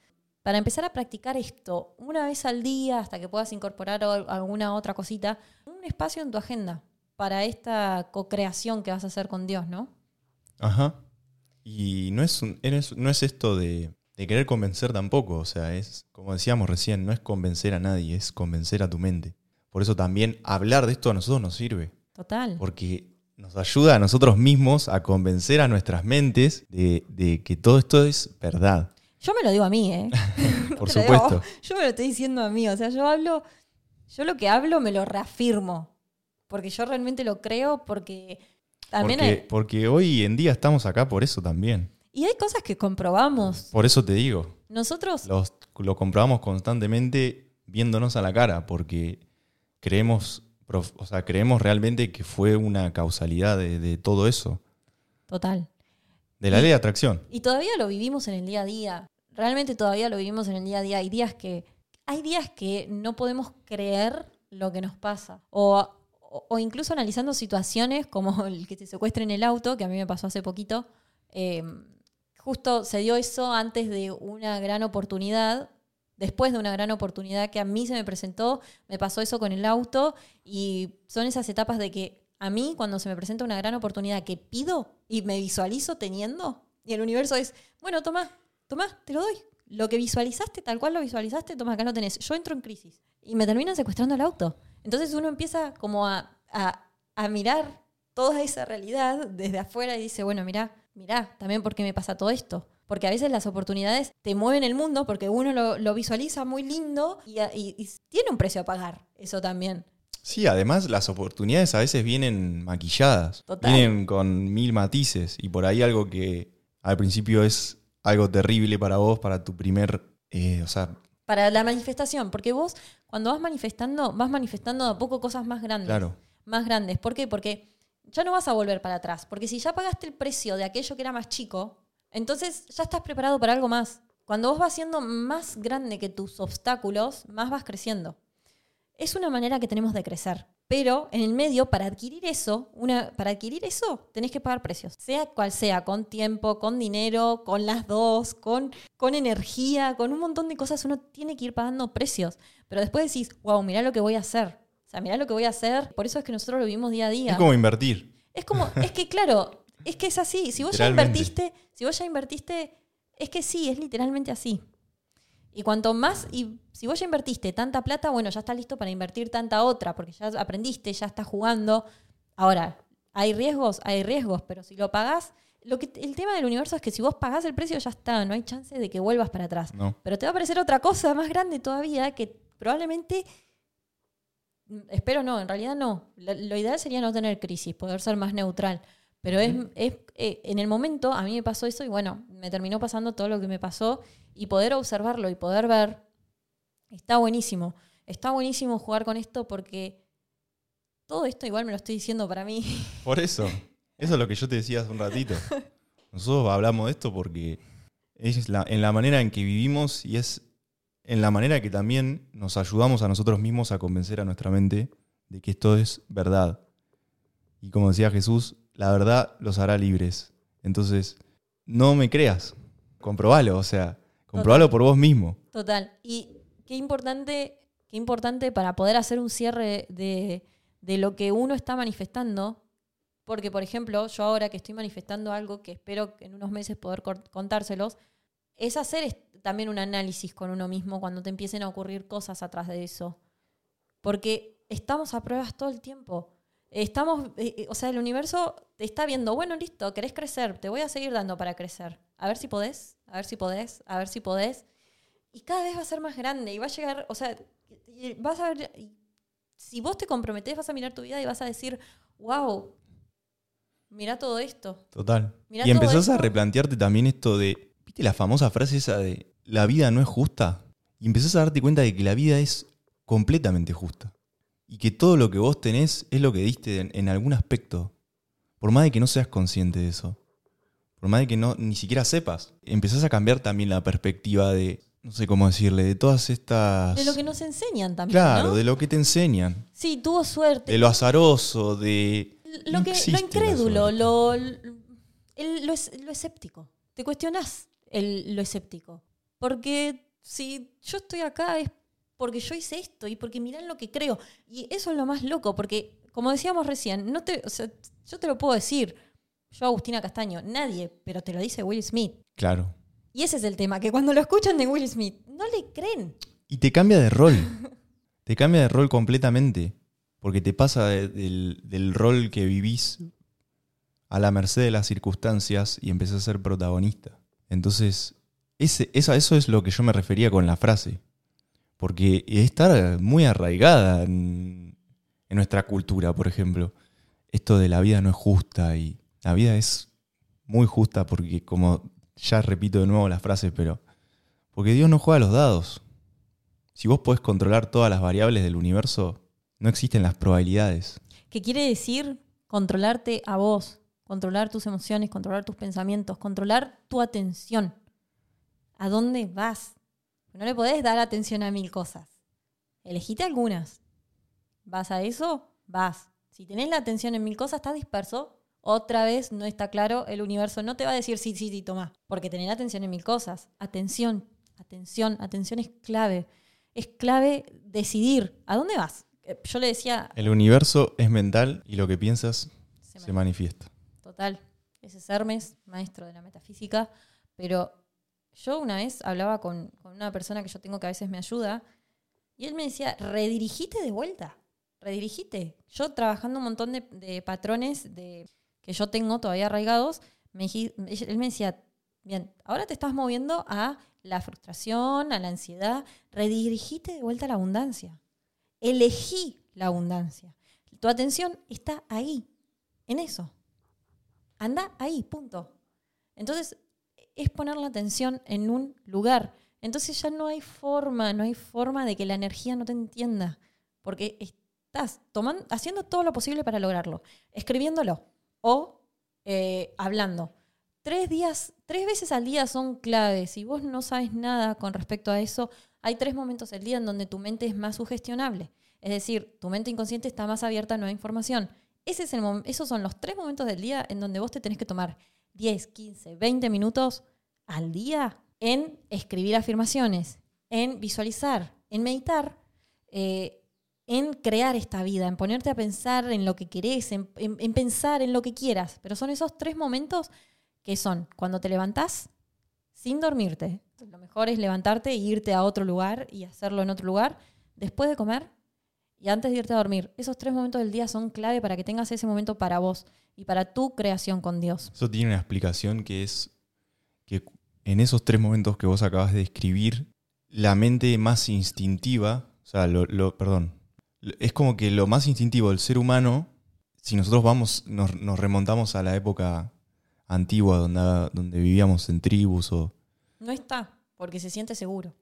para empezar a practicar esto una vez al día hasta que puedas incorporar alguna otra cosita, un espacio en tu agenda para esta co-creación que vas a hacer con Dios, ¿no? Ajá. Y no es, no es esto de, de querer convencer tampoco, o sea, es, como decíamos recién, no es convencer a nadie, es convencer a tu mente. Por eso también hablar de esto a nosotros nos sirve. Total. Porque nos ayuda a nosotros mismos a convencer a nuestras mentes de, que todo esto es verdad. Yo me lo digo a mí, ¿eh? Por supuesto. yo me lo estoy diciendo a mí. O sea, yo hablo, yo lo que hablo me lo reafirmo. Porque yo realmente lo creo, porque también porque, porque hoy en día estamos acá por eso también. Y hay cosas que comprobamos. Por eso te digo. Nosotros. lo comprobamos constantemente viéndonos a la cara, porque creemos o sea, creemos realmente que fue una causalidad de, todo eso. Total. De la ley de atracción. Y todavía lo vivimos en el día a día. Realmente todavía lo vivimos en el día a día. Hay días que, hay días que no podemos creer lo que nos pasa. O, incluso analizando situaciones como el que te secuestren el auto, que a mí me pasó hace poquito. Eh, justo se dio eso antes de una gran oportunidad después de una gran oportunidad que a mí se me presentó, me pasó eso con el auto y son esas etapas de que a mí cuando se me presenta una gran oportunidad que pido y me visualizo teniendo y el universo es, bueno, toma, toma, te lo doy. Lo que visualizaste, tal cual lo visualizaste, toma, acá lo tenés. Yo entro en crisis y me terminan secuestrando el auto. Entonces uno empieza como a, a, mirar toda esa realidad desde afuera y dice, bueno, mira, mira, también porque me pasa todo esto porque a veces las oportunidades te mueven el mundo porque uno lo, visualiza muy lindo y, tiene un precio a pagar, eso también. Sí, además las oportunidades a veces vienen maquilladas, vienen con mil matices y por ahí algo que al principio es algo terrible para vos, para tu primer, eh, o sea... Para la manifestación, porque vos cuando vas manifestando, vas manifestando a poco cosas más grandes. Claro. Más grandes. ¿Por qué? Porque ya no vas a volver para atrás, porque si ya pagaste el precio de aquello que era más chico, entonces ya estás preparado para algo más. Cuando vos vas siendo más grande que tus obstáculos, más vas creciendo. Es una manera que tenemos de crecer. Pero en el medio, para adquirir eso, una, para adquirir eso, tenés que pagar precios. Sea cual sea, con tiempo, con dinero, con las dos, con, con energía, con un montón de cosas, uno tiene que ir pagando precios. Pero después decís, wow, mirá lo que voy a hacer. O sea, mirá lo que voy a hacer. Por eso es que nosotros lo vivimos día a día. Es como invertir. Es como, es que claro, es que es así. Si vos ya invertiste, si vos ya invertiste, es que sí, es literalmente así. Y cuanto más, y si vos ya invertiste tanta plata, bueno, ya está listo para invertir tanta otra, porque ya aprendiste, ya estás jugando. Ahora, hay riesgos, hay riesgos, pero si lo pagás, lo que, el tema del universo es que si vos pagás el precio ya está, no hay chance de que vuelvas para atrás. Pero te va a aparecer otra cosa más grande todavía que probablemente, espero no, en realidad no. lo ideal sería no tener crisis, poder ser más neutral. Pero es, eh, en el momento a mí me pasó eso y bueno, me terminó pasando todo lo que me pasó y poder observarlo y poder ver, está buenísimo. Está buenísimo jugar con esto porque todo esto igual me lo estoy diciendo para mí. Por eso, eso es lo que yo te decía hace un ratito. Nosotros hablamos de esto porque es en la manera en que vivimos y es en la manera que también nos ayudamos a nosotros mismos a convencer a nuestra mente de que esto es verdad. Y como decía Jesús, la verdad los hará libres. Entonces, no me creas, comprobalo, o sea, comprobalo por vos mismo. Total. Y qué importante, qué importante para poder hacer un cierre de, de lo que uno está manifestando, porque, por ejemplo, yo ahora que estoy manifestando algo que espero en unos meses poder contárselos, es hacer también un análisis con uno mismo cuando te empiecen a ocurrir cosas atrás de eso. Porque estamos a pruebas todo el tiempo. Estamos, eh, eh, o sea, el universo te está viendo, bueno, listo, querés crecer, te voy a seguir dando para crecer. A ver si podés, a ver si podés, a ver si podés. Y cada vez va a ser más grande y va a llegar, o sea, vas a ver, si vos te comprometés, vas a mirar tu vida y vas a decir, wow, Mirá todo esto. Total. Mirá y empezás a replantearte también esto de, ¿viste la famosa frase esa de la vida no es justa? Y empezás a darte cuenta de que la vida es completamente justa. Y que todo lo que vos tenés es lo que diste en, en algún aspecto. Por más de que no seas consciente de eso. Por más de que no ni siquiera sepas. Empezás a cambiar también la perspectiva de, no sé cómo decirle, de todas estas... De lo que nos enseñan también. Claro, ¿no? de lo que te enseñan. Sí, tuvo suerte. De lo azaroso, de... lo, no que, existe lo incrédulo, lo, el- lo, es- lo escéptico. Te cuestionás el, lo escéptico. Porque si yo estoy acá es porque yo hice esto y porque mirá lo que creo. Y eso es lo más loco, porque como decíamos recién, no te, o sea, yo te lo puedo decir, yo Agustina Castaño, nadie, pero te lo dice Will Smith. Claro. Y ese es el tema, que cuando lo escuchan de Will Smith, no le creen. Y te cambia de rol. te cambia de rol completamente. Porque te pasa de- del, del rol que vivís a la merced de las circunstancias y empezás a ser protagonista. Entonces, ese, eso, eso es lo que yo me refería con la frase. Porque está muy arraigada en, nuestra cultura, por ejemplo. Esto de la vida no es justa y la vida es muy justa porque, como ya repito de nuevo la frase, pero porque Dios no juega los dados. Si vos podés controlar todas las variables del universo, no existen las probabilidades. que quiere decir controlarte a vos, controlar tus emociones, controlar tus pensamientos, controlar tu atención. ¿A dónde vas? No le podés dar atención a mil cosas. Elegite algunas. ¿Vas a eso? Vas. Si tenés la atención en mil cosas, estás disperso. Otra vez no está claro, el universo no te va a decir sí, sí, sí, toma. Porque tener atención en mil cosas. Atención, atención, atención es clave. Es clave decidir. ¿A dónde vas? Eh, Yo le decía El universo es mental y lo que piensas se se manifiesta. Total. Ese es Hermes, maestro de la metafísica. Pero yo una vez hablaba con, una persona que yo tengo que a veces me ayuda, y él me decía, redirigite de vuelta, redirigite. Yo trabajando un montón de, patrones de, que yo tengo todavía arraigados, me, él me decía, bien, ahora te estás moviendo a la frustración, a la ansiedad, redirigite de vuelta a la abundancia. Elegí la abundancia. Tu atención está ahí, en eso. Anda ahí, punto. Entonces, es poner la atención en un lugar. Entonces ya no hay forma, no hay forma de que la energía no te entienda. Porque estás tomando, haciendo todo lo posible para lograrlo. Escribiéndolo o eh, hablando. Tres días, tres veces al día son claves. Si vos no sabes nada con respecto a eso, hay tres momentos al día en donde tu mente es más sugestionable. Es decir, tu mente inconsciente está más abierta a nueva información. Esos son los tres momentos del día en donde vos te tenés que tomar 10, 15, 20 minutos al día en escribir afirmaciones, en visualizar, en meditar, eh, en crear esta vida, en ponerte a pensar en lo que querés, en, en- en pensar en lo que quieras. Pero son esos tres momentos que son cuando te levantás sin dormirte. Lo mejor es levantarte e irte a otro lugar y hacerlo en otro lugar. Después de comer y antes de irte a dormir. Esos tres momentos del día son clave para que tengas ese momento para vos y para tu creación con Dios. Eso tiene una explicación que es que en esos tres momentos que vos acabas de describir, la mente más instintiva, o sea, lo, lo- perdón, es como que lo más instintivo del ser humano, si nosotros vamos, nos, nos remontamos a la época antigua donde, donde vivíamos en tribus o... No está, porque se siente seguro.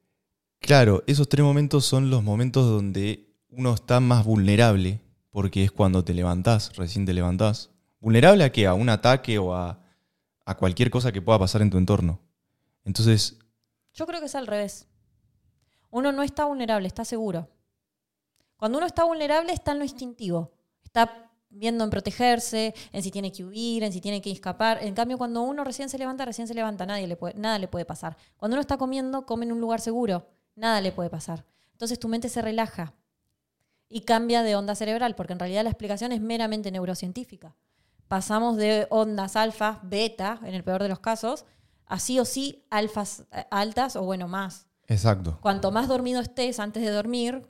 Claro, esos tres momentos son los momentos donde uno está más vulnerable, porque es cuando te levantás, recién te levantás. ¿Vulnerable a qué? A un ataque o a, a cualquier cosa que pueda pasar en tu entorno. Entonces, Yo creo que es al revés. Uno no está vulnerable, está seguro. Cuando uno está vulnerable está en lo instintivo. Está viendo en protegerse, en si tiene que huir, en si tiene que escapar. En cambio, cuando uno recién se levanta, recién se levanta, nadie le puede, nada le puede pasar. Cuando uno está comiendo, come en un lugar seguro, nada le puede pasar. Entonces tu mente se relaja y cambia de onda cerebral, porque en realidad la explicación es meramente neurocientífica. Pasamos de ondas alfa, beta, en el peor de los casos, a sí o sí alfas eh, altas o bueno, más. exacto. Cuanto más dormido estés antes de dormir,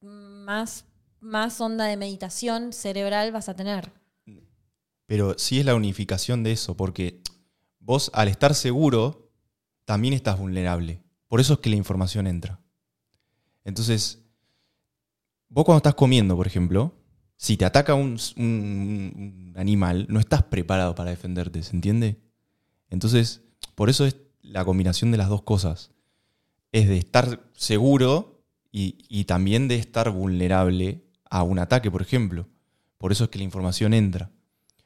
más, más onda de meditación cerebral vas a tener. Pero sí es la unificación de eso, porque vos al estar seguro, también estás vulnerable. Por eso es que la información entra. Entonces, vos cuando estás comiendo, por ejemplo, si te ataca un, un, animal, no estás preparado para defenderte, ¿se entiende? Entonces, por eso es la combinación de las dos cosas. Es de estar seguro y, y también de estar vulnerable a un ataque, por ejemplo. Por eso es que la información entra.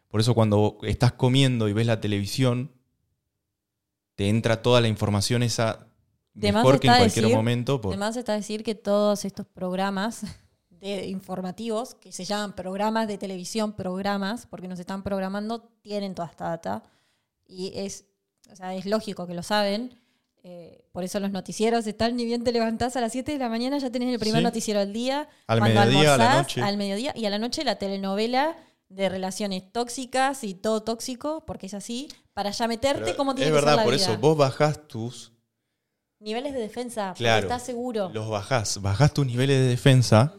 Por eso cuando estás comiendo y ves la televisión, te entra toda la información esa mejor que en cualquier momento. Además está decir que todos estos programas de informativos, que se llaman programas de televisión, programas, porque nos están programando, tienen toda esta data. Y es, es lógico que lo saben. Eh, por eso los noticieros están, ni bien te levantás a las 7 de la mañana, ya tenés el primer noticiero del día. Al mediodía, a la noche. Al mediodía y a la noche la telenovela de relaciones tóxicas y todo tóxico, porque es así, para ya meterte como tiene es que verdad, ser la por eso vos bajás tus niveles de defensa, claro, estás seguro. Los bajás, bajás tus niveles de defensa,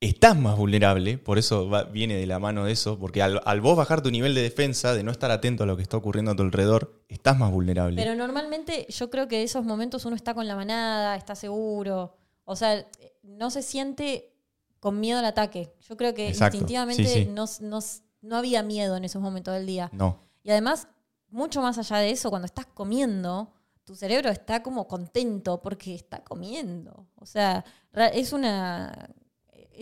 estás más vulnerable, por eso viene de la mano de eso, porque al, vos bajar tu nivel de defensa, de no estar atento a lo que está ocurriendo a tu alrededor, estás más vulnerable. Pero normalmente yo creo que esos momentos uno está con la manada, está seguro, o sea, no se siente con miedo al ataque. Yo creo que instintivamente no había miedo en esos momentos del día. No. Y además, mucho más allá de eso, cuando estás comiendo, tu cerebro está como contento porque está comiendo. O sea, es una,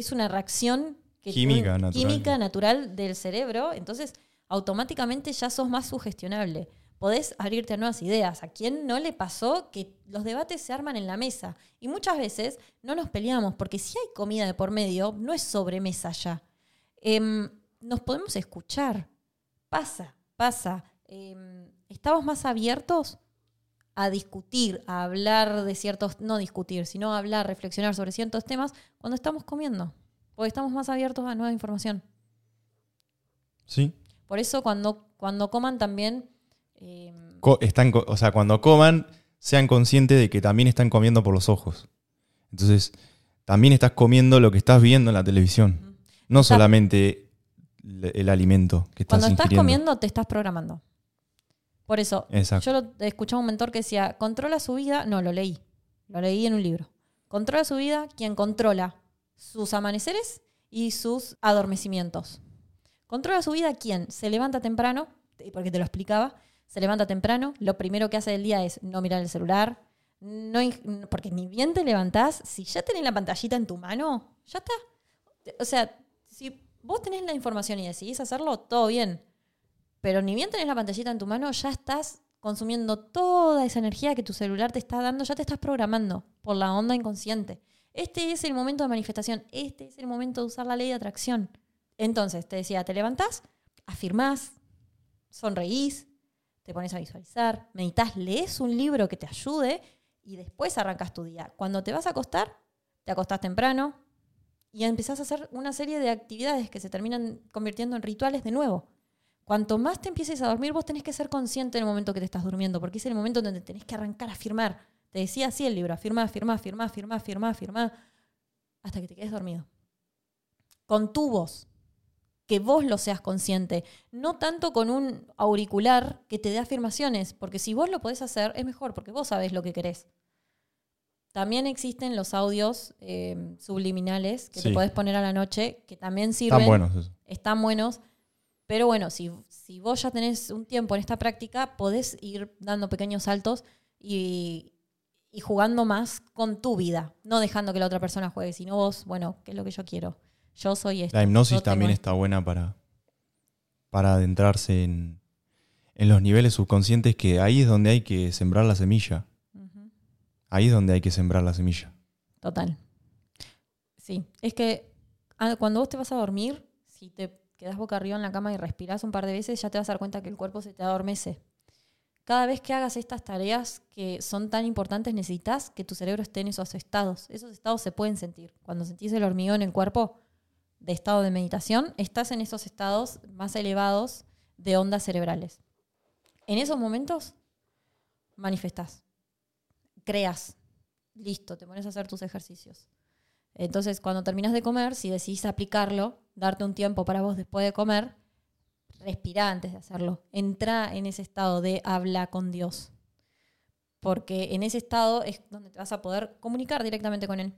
es una reacción química, natural. química natural del cerebro. Entonces, automáticamente ya sos más sugestionable. Podés abrirte a nuevas ideas. ¿A quién no le pasó que los debates se arman en la mesa? Y muchas veces no nos peleamos, porque si hay comida de por medio, no es sobremesa ya. Em, nos podemos escuchar. Pasa pasa? Em, estamos más abiertos a discutir, a hablar de ciertos, no discutir, sino a hablar, reflexionar sobre ciertos temas cuando estamos comiendo, porque estamos más abiertos a nueva información. Sí. Por eso cuando, cuando coman también... Em, están, o sea, cuando coman, sean conscientes de que también están comiendo por los ojos. Entonces, también estás comiendo lo que estás viendo en la televisión. No solamente el alimento que estás Cuando estás comiendo, te estás programando. Por eso, yo lo, escuchaba un mentor que decía, controla su vida, no, lo leí, lo leí en un libro. Controla su vida quien controla sus amaneceres y sus adormecimientos. Controla su vida quien se levanta temprano, porque te lo explicaba, se levanta temprano, lo primero que hace del día es no mirar el celular, no, porque ni bien te levantás, si ya tenés la pantallita en tu mano, ya está. O sea, si vos tenés la información y decidís hacerlo, todo bien. Pero ni bien tenés la pantallita en tu mano, ya estás consumiendo toda esa energía que tu celular te está dando, ya te estás programando por la onda inconsciente. Este es el momento de manifestación, este es el momento de usar la ley de atracción. Entonces, te decía, te levantás, afirmás, sonreís, te pones a visualizar, meditas, lees un libro que te ayude y después arrancas tu día. Cuando te vas a acostar, te acostás temprano, y empezás a hacer una serie de actividades que se terminan convirtiendo en rituales de nuevo. Cuanto más te empieces a dormir, vos tenés que ser consciente en el momento que te estás durmiendo, porque es el momento donde tenés que arrancar a firmar. Te decía así el libro, afirma, afirma, afirma, afirma, afirma, afirma, hasta que te quedes dormido. Con tu voz, que vos lo seas consciente, no tanto con un auricular que te dé afirmaciones, porque si vos lo podés hacer, es mejor, porque vos sabés lo que querés. También existen los audios eh, subliminales que te podés poner a la noche, que también sirven. Están buenos. Están buenos. Pero bueno, si, si, vos ya tenés un tiempo en esta práctica, podés ir dando pequeños saltos y, jugando más con tu vida, no dejando que la otra persona juegue, sino vos, bueno, ¿qué es lo que yo quiero? Yo soy esto. La hipnosis también está buena para, para adentrarse en, en los niveles subconscientes, que ahí es donde hay que sembrar la semilla. Ahí es donde hay que sembrar la semilla. Total. Sí, es que ah, cuando vos te vas a dormir, si te quedas boca arriba en la cama y respiras un par de veces, ya te vas a dar cuenta que el cuerpo se te adormece. Cada vez que hagas estas tareas que son tan importantes, necesitas que tu cerebro esté en esos estados. Esos estados se pueden sentir. Cuando sentís el hormigón en el cuerpo de estado de meditación, estás en esos estados más elevados de ondas cerebrales. En esos momentos manifestás creas. Listo, te pones a hacer tus ejercicios. Entonces, cuando terminas de comer, si decidís aplicarlo, darte un tiempo para vos después de comer, respira antes de hacerlo. Entra en ese estado de habla con Dios. Porque en ese estado es donde te vas a poder comunicar directamente con Él.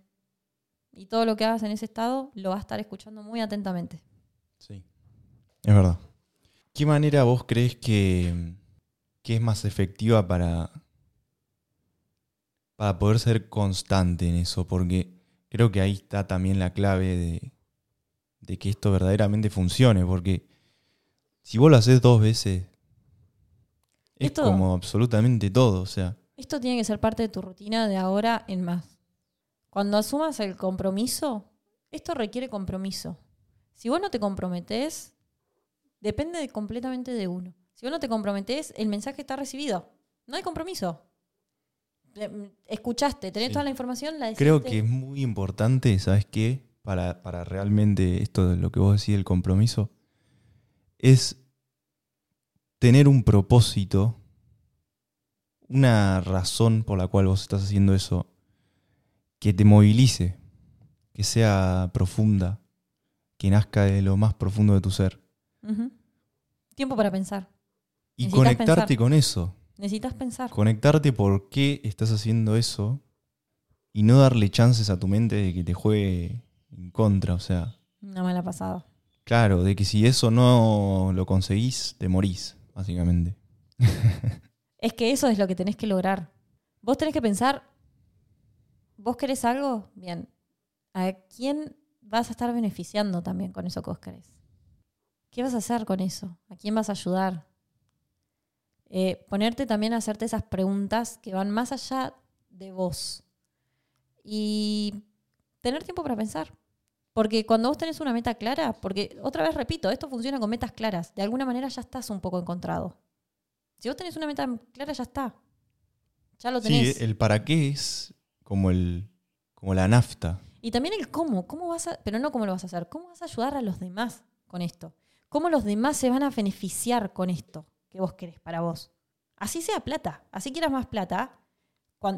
y todo lo que hagas en ese estado lo va a estar escuchando muy atentamente. Sí. Es verdad. ¿Qué manera vos crees que, que es más efectiva para, para poder ser constante en eso? Porque creo que ahí está también la clave de, de que esto verdaderamente funcione. Porque si vos lo haces dos veces, es como absolutamente todo. O sea, Esto tiene que ser parte de tu rutina de ahora en más. Cuando asumas el compromiso, esto requiere compromiso. Si vos no te comprometés, depende de- completamente de uno. Si vos no te comprometés, el mensaje está recibido. No hay compromiso. Eh, Escuchaste, tenés Sí. toda la información, la creo que es muy importante, ¿sabes qué? Para, para realmente esto de lo que vos decís, el compromiso, es tener un propósito, una razón por la cual vos estás haciendo eso, que te movilice, que sea profunda, que nazca de lo más profundo de tu ser. Tiempo para pensar. Y Necesitas conectarte pensar. con eso, Necesitas pensar. conectarte por qué estás haciendo eso y no darle chances a tu mente de que te juegue en contra, o sea, Una mala pasada. claro, de que si eso no lo conseguís, te morís, básicamente. Es que eso es lo que tenés que lograr. Vos tenés que pensar, ¿vos querés algo? Bien. ¿A quién vas a estar beneficiando también con eso que vos querés? ¿Qué vas a hacer con eso? ¿A quién vas a ayudar? Eh, ponerte también a hacerte esas preguntas que van más allá de vos. Y tener tiempo para pensar. Porque cuando vos tenés una meta clara, porque otra vez repito, esto funciona con metas claras. De alguna manera ya estás un poco encontrado. Si vos tenés una meta clara, ya está. Ya lo tenés. Sí, el para qué es como el como la nafta. Y también el cómo. ¿Cómo vas a, pero no cómo lo vas a hacer. ¿Cómo vas a ayudar a los demás con esto? ¿Cómo los demás se van a beneficiar con esto que vos querés para vos? Así sea plata. Así quieras más plata.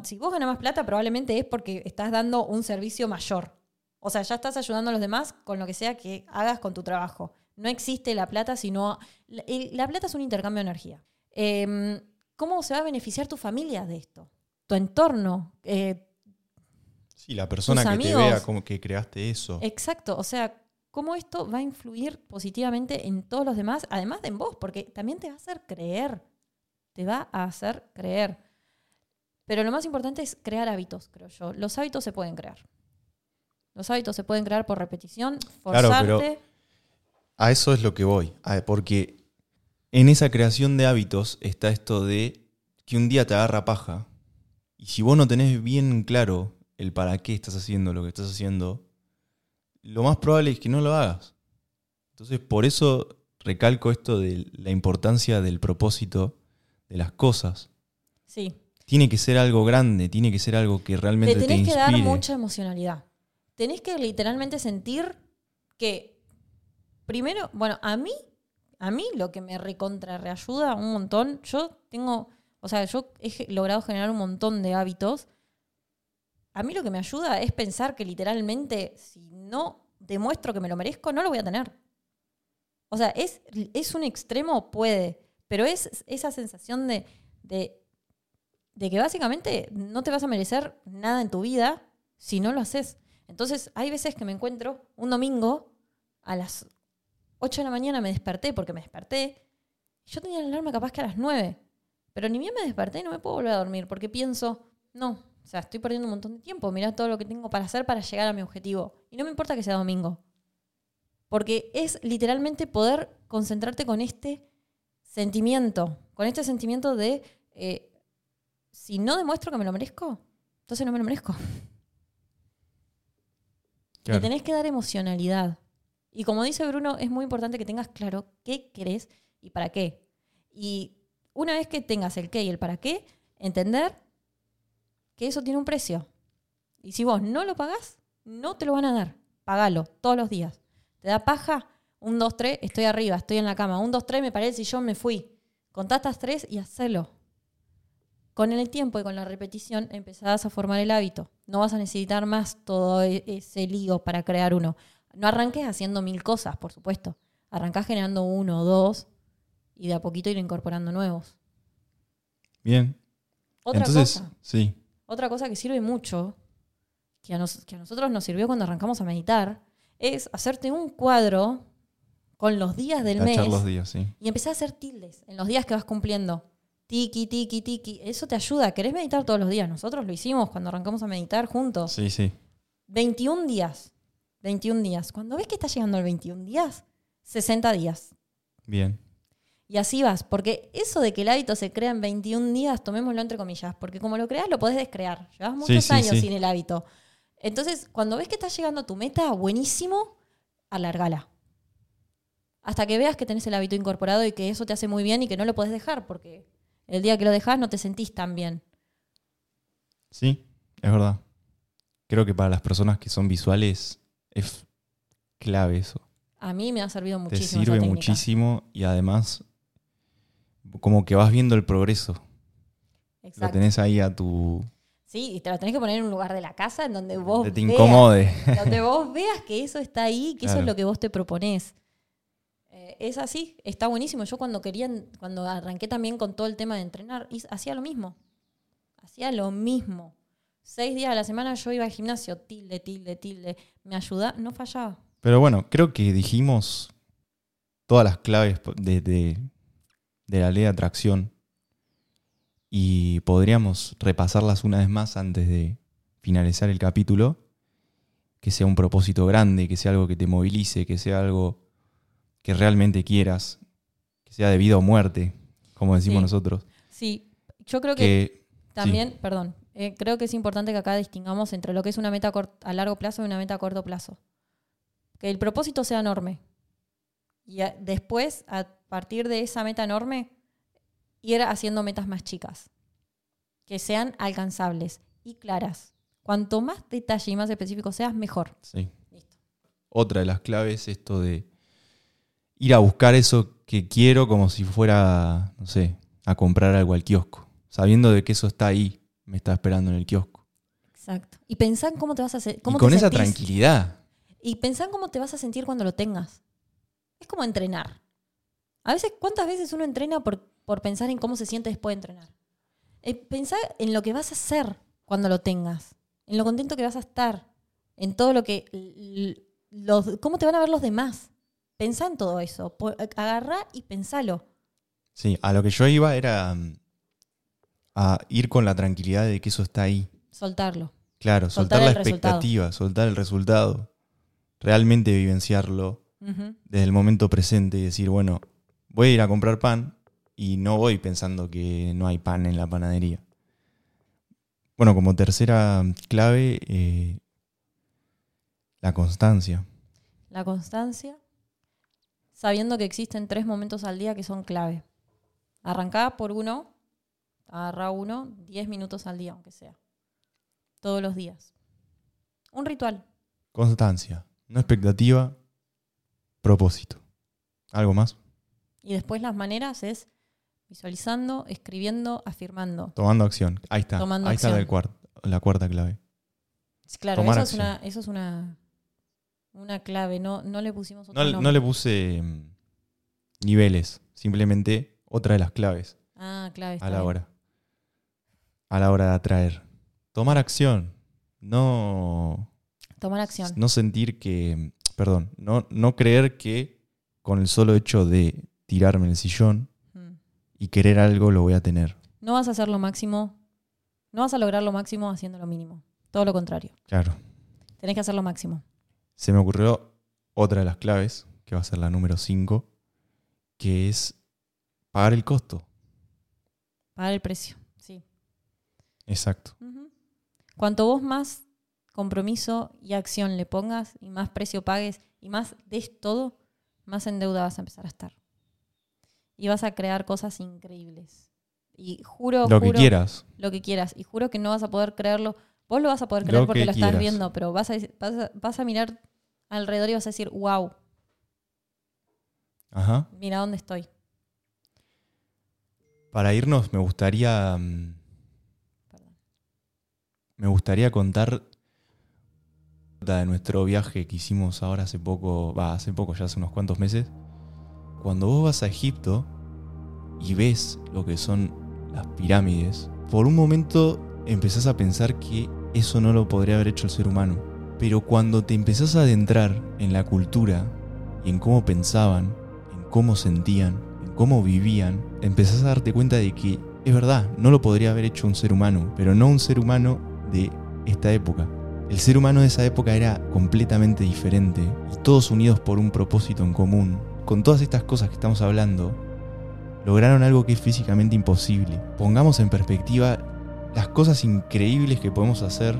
si vos ganas más plata, probablemente es porque estás dando un servicio mayor. O sea, ya estás ayudando a los demás con lo que sea que hagas con tu trabajo. No existe la plata, sino. La, plata es un intercambio de energía. Em, ¿Cómo se va a beneficiar tu familia de esto? Tu entorno. Eh, Sí, la persona que te vea como que creaste eso. Exacto, o sea, cómo esto va a influir positivamente en todos los demás, además de en vos, porque también te va a hacer creer, te va a hacer creer. Pero lo más importante es crear hábitos, creo yo. Los hábitos se pueden crear. Los hábitos se pueden crear por repetición, Claro, forzarte. pero- A eso es lo que voy. Porque en esa creación de hábitos está esto de que un día te agarra paja. Y si vos no tenés bien claro el para qué estás haciendo lo que estás haciendo, lo más probable es que no lo hagas. Entonces, por eso recalco esto de la importancia del propósito de las cosas. Sí, Tiene que ser algo grande, tiene que ser algo que realmente te te, tenés que dar inspire. mucha emocionalidad. Tenés que literalmente sentir que, primero, bueno, a mí, a mí lo que me recontra reayuda un montón, yo tengo, o sea, yo he logrado generar un montón de hábitos. A mí lo que me ayuda es pensar que literalmente, si no demuestro que me lo merezco, no lo voy a tener. O sea, es, es un extremo, puede, pero es esa sensación de de que básicamente no te vas a merecer nada en tu vida si no lo haces. Entonces, hay veces que me encuentro un domingo a las 8 de la mañana me desperté porque me desperté. Yo tenía la alarma capaz que a las 9, pero ni bien me desperté y no me puedo volver a dormir porque pienso, no, o sea, estoy perdiendo un montón de tiempo, mirá todo lo que tengo para hacer para llegar a mi objetivo. Y no me importa que sea domingo. Porque es literalmente poder concentrarte con este sentimiento, con este sentimiento de eh, si no demuestro que me lo merezco, entonces no me lo merezco. Claro. Le tenés que dar emocionalidad. Y como dice Bruno, es muy importante que tengas claro qué querés y para qué. Y una vez que tengas el qué y el para qué, entender que eso tiene un precio. Y si vos no lo pagás, no te lo van a dar. Pagalo todos los días. ¿Te da paja? Un, dos, tres, estoy arriba, estoy en la cama. Un, dos, tres, me paré el sillón, me fui. Contá estas tres y hacelo. Con el tiempo y con la repetición empezarás a formar el hábito. No vas a necesitar más todo e- ese lío para crear uno. No arranques haciendo mil cosas, por supuesto. Arrancás generando uno o dos y de a poquito ir incorporando nuevos. Bien. Otra Entonces, cosa, sí. otra cosa que sirve mucho que a, nos- que a nosotros nos sirvió cuando arrancamos a meditar, es hacerte un cuadro con los días del Tachar mes los días, sí. y empezar a hacer tildes en los días que vas cumpliendo. Tiki, tiki, tiki. Eso te ayuda. ¿Querés meditar todos los días? Nosotros lo hicimos cuando arrancamos a meditar juntos. Sí, sí. 21 días. 21 días. Cuando ves que está llegando al 21 días, 60 días. Bien. Y así vas, porque eso de que el hábito se crea en 21 días, tomémoslo entre comillas, porque como lo creas lo podés descrear. Llevas muchos sí, años sí. sin el hábito. Entonces, cuando ves que estás llegando a tu meta, buenísimo, alargala. Hasta que veas que tenés el hábito incorporado y que eso te hace muy bien y que no lo podés dejar, porque el día que lo dejas no te sentís tan bien. Sí, es verdad. Creo que para las personas que son visuales es clave eso. A mí me ha servido Te muchísimo. esa sirve muchísimo y además como que vas viendo el progreso. Lo Exacto. tenés ahí a tu... Sí, y te lo tenés que poner en un lugar de la casa en donde vos Donde te veas- incomode. donde vos veas que eso está ahí, que eso es lo que vos te proponés. Es así, está buenísimo. Yo cuando quería, cuando arranqué también con todo el tema de entrenar, hacía lo mismo. Hacía lo mismo. Seis días a la semana yo iba al gimnasio, tilde, tilde, tilde. Me ayudaba, no fallaba. Pero bueno, creo que dijimos todas las claves de, de- de la ley de atracción y podríamos repasarlas una vez más antes de finalizar el capítulo. Que sea un propósito grande, que sea algo que te movilice, que sea algo que realmente quieras, que sea de vida o muerte, como decimos Sí. nosotros. Sí, yo creo que Que también, perdón, eh, creo que es importante que acá distingamos entre lo que es una meta a largo plazo y una meta a corto plazo. Que el propósito sea enorme. Y a- después, a partir de esa meta enorme, ir haciendo metas más chicas. Que sean alcanzables y claras. Cuanto más detalle y más específico seas, mejor. Sí. Listo. Otra de las claves es esto de ir a buscar eso que quiero como si fuera, no sé, a comprar algo al kiosco, sabiendo de que eso está ahí, me está esperando en el kiosco. Exacto. Y pensá en cómo te vas a hacer. Y con te esa sentís. tranquilidad. Y pensá en cómo te vas a sentir cuando lo tengas. Es como entrenar. A veces, ¿cuántas veces uno entrena por, por pensar en cómo se siente después de entrenar? Eh, pensá en lo que vas a hacer cuando lo tengas, en lo contento que vas a estar, en todo lo que... Los, ¿Cómo te van a ver los demás? Pensá en todo eso. Po- Agarrá y pensalo. Sí, a lo que yo iba era mm, a ir con la tranquilidad de que eso está ahí. Soltarlo. Claro, Soltar soltar, la resultado. expectativa, soltar el resultado, realmente vivenciarlo desde el momento presente y decir, bueno, voy a ir a comprar pan y no voy pensando que no hay pan en la panadería. Bueno, como tercera clave, eh, la constancia. La constancia, sabiendo que existen tres momentos al día que son clave. Arrancá por uno, agarrá uno, diez minutos al día, aunque sea. Todos los días. Un ritual. Constancia, no expectativa, propósito. ¿Algo más? Y después las maneras es visualizando, escribiendo, afirmando. Tomando acción. Ahí está. Tomando Ahí está la, acción. cuar- la cuarta clave. Claro, Tomar eso es, acción. una, eso es una, una clave. No, no le pusimos otro No, nombre. no le puse mm, niveles, simplemente otra de las claves Ah, clave. está a la bien. hora. A la hora de atraer. Tomar acción. No, Tomar acción. no sentir que, perdón, no, no creer que con el solo hecho de tirarme en el sillón Mm. y querer algo lo voy a tener. No vas a hacer lo máximo, no vas a lograr lo máximo haciendo lo mínimo. Todo lo contrario. Claro. Tenés que hacer lo máximo. Se me ocurrió otra de las claves, que va a ser la número 5, que es pagar el costo. Pagar el precio. Sí. Exacto. Cuanto vos más compromiso y acción le pongas y más precio pagues y más des todo, más en deuda vas a empezar a estar. Y vas a crear cosas increíbles. Y juro, lo que quieras. lo que quieras. Y juro que no vas a poder creerlo. Vos lo vas a poder creer Lo porque que lo estás quieras. viendo, pero vas a, vas, a, vas a mirar alrededor y vas a decir, wow, Ajá. mira dónde estoy. Para irnos me gustaría mm, Perdón. me gustaría contar de nuestro viaje que hicimos ahora hace poco, va, hace poco, ya hace unos cuantos meses. Cuando vos vas a Egipto y ves lo que son las pirámides, por un momento empezás a pensar que eso no lo podría haber hecho el ser humano. Pero cuando te empezás a adentrar en la cultura y en cómo pensaban, en cómo sentían, en cómo vivían, empezás a darte cuenta de que es verdad, no lo podría haber hecho un ser humano, pero no un ser humano de esta época. El ser humano de esa época era completamente diferente y todos unidos por un propósito en común. Con todas estas cosas que estamos hablando, lograron algo que es físicamente imposible. Pongamos en perspectiva las cosas increíbles que podemos hacer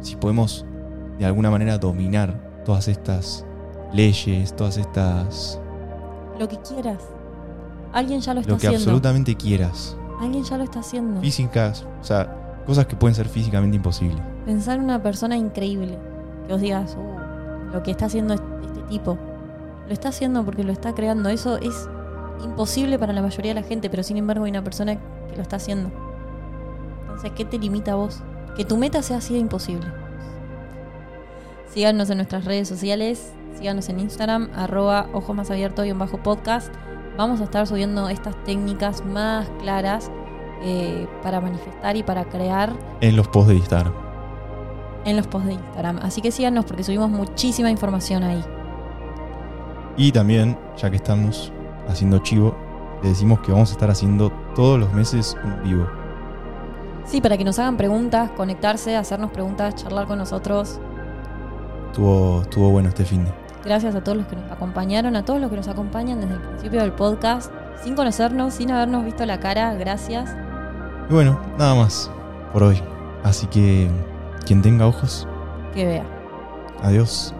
si podemos de alguna manera dominar todas estas leyes, todas estas... Lo que quieras. Alguien ya lo está haciendo. Lo que absolutamente quieras. Alguien ya lo está haciendo. Físicas, o sea, cosas que pueden ser físicamente imposibles. Pensar en una persona increíble. Que os digas, uh, lo que está haciendo este tipo. Lo está haciendo porque lo está creando. Eso es imposible para la mayoría de la gente, pero sin embargo hay una persona que lo está haciendo. Entonces, ¿qué te limita a vos? Que tu meta sea así de imposible. Síganos en nuestras redes sociales, síganos en Instagram, arroba ojos más abiertos y un bajo podcast. Vamos a estar subiendo estas técnicas más claras eh, para manifestar y para crear. En los posts de Instagram. En los posts de Instagram. Así que síganos porque subimos muchísima información ahí. Y también, ya que estamos haciendo chivo, le decimos que vamos a estar haciendo todos los meses un vivo. Sí, para que nos hagan preguntas, conectarse, hacernos preguntas, charlar con nosotros. Estuvo, estuvo bueno este fin de. Gracias a todos los que nos acompañaron, a todos los que nos acompañan desde el principio del podcast, sin conocernos, sin habernos visto la cara. Gracias. Y bueno, nada más por hoy. Así que quien tenga ojos, que vea. Adiós.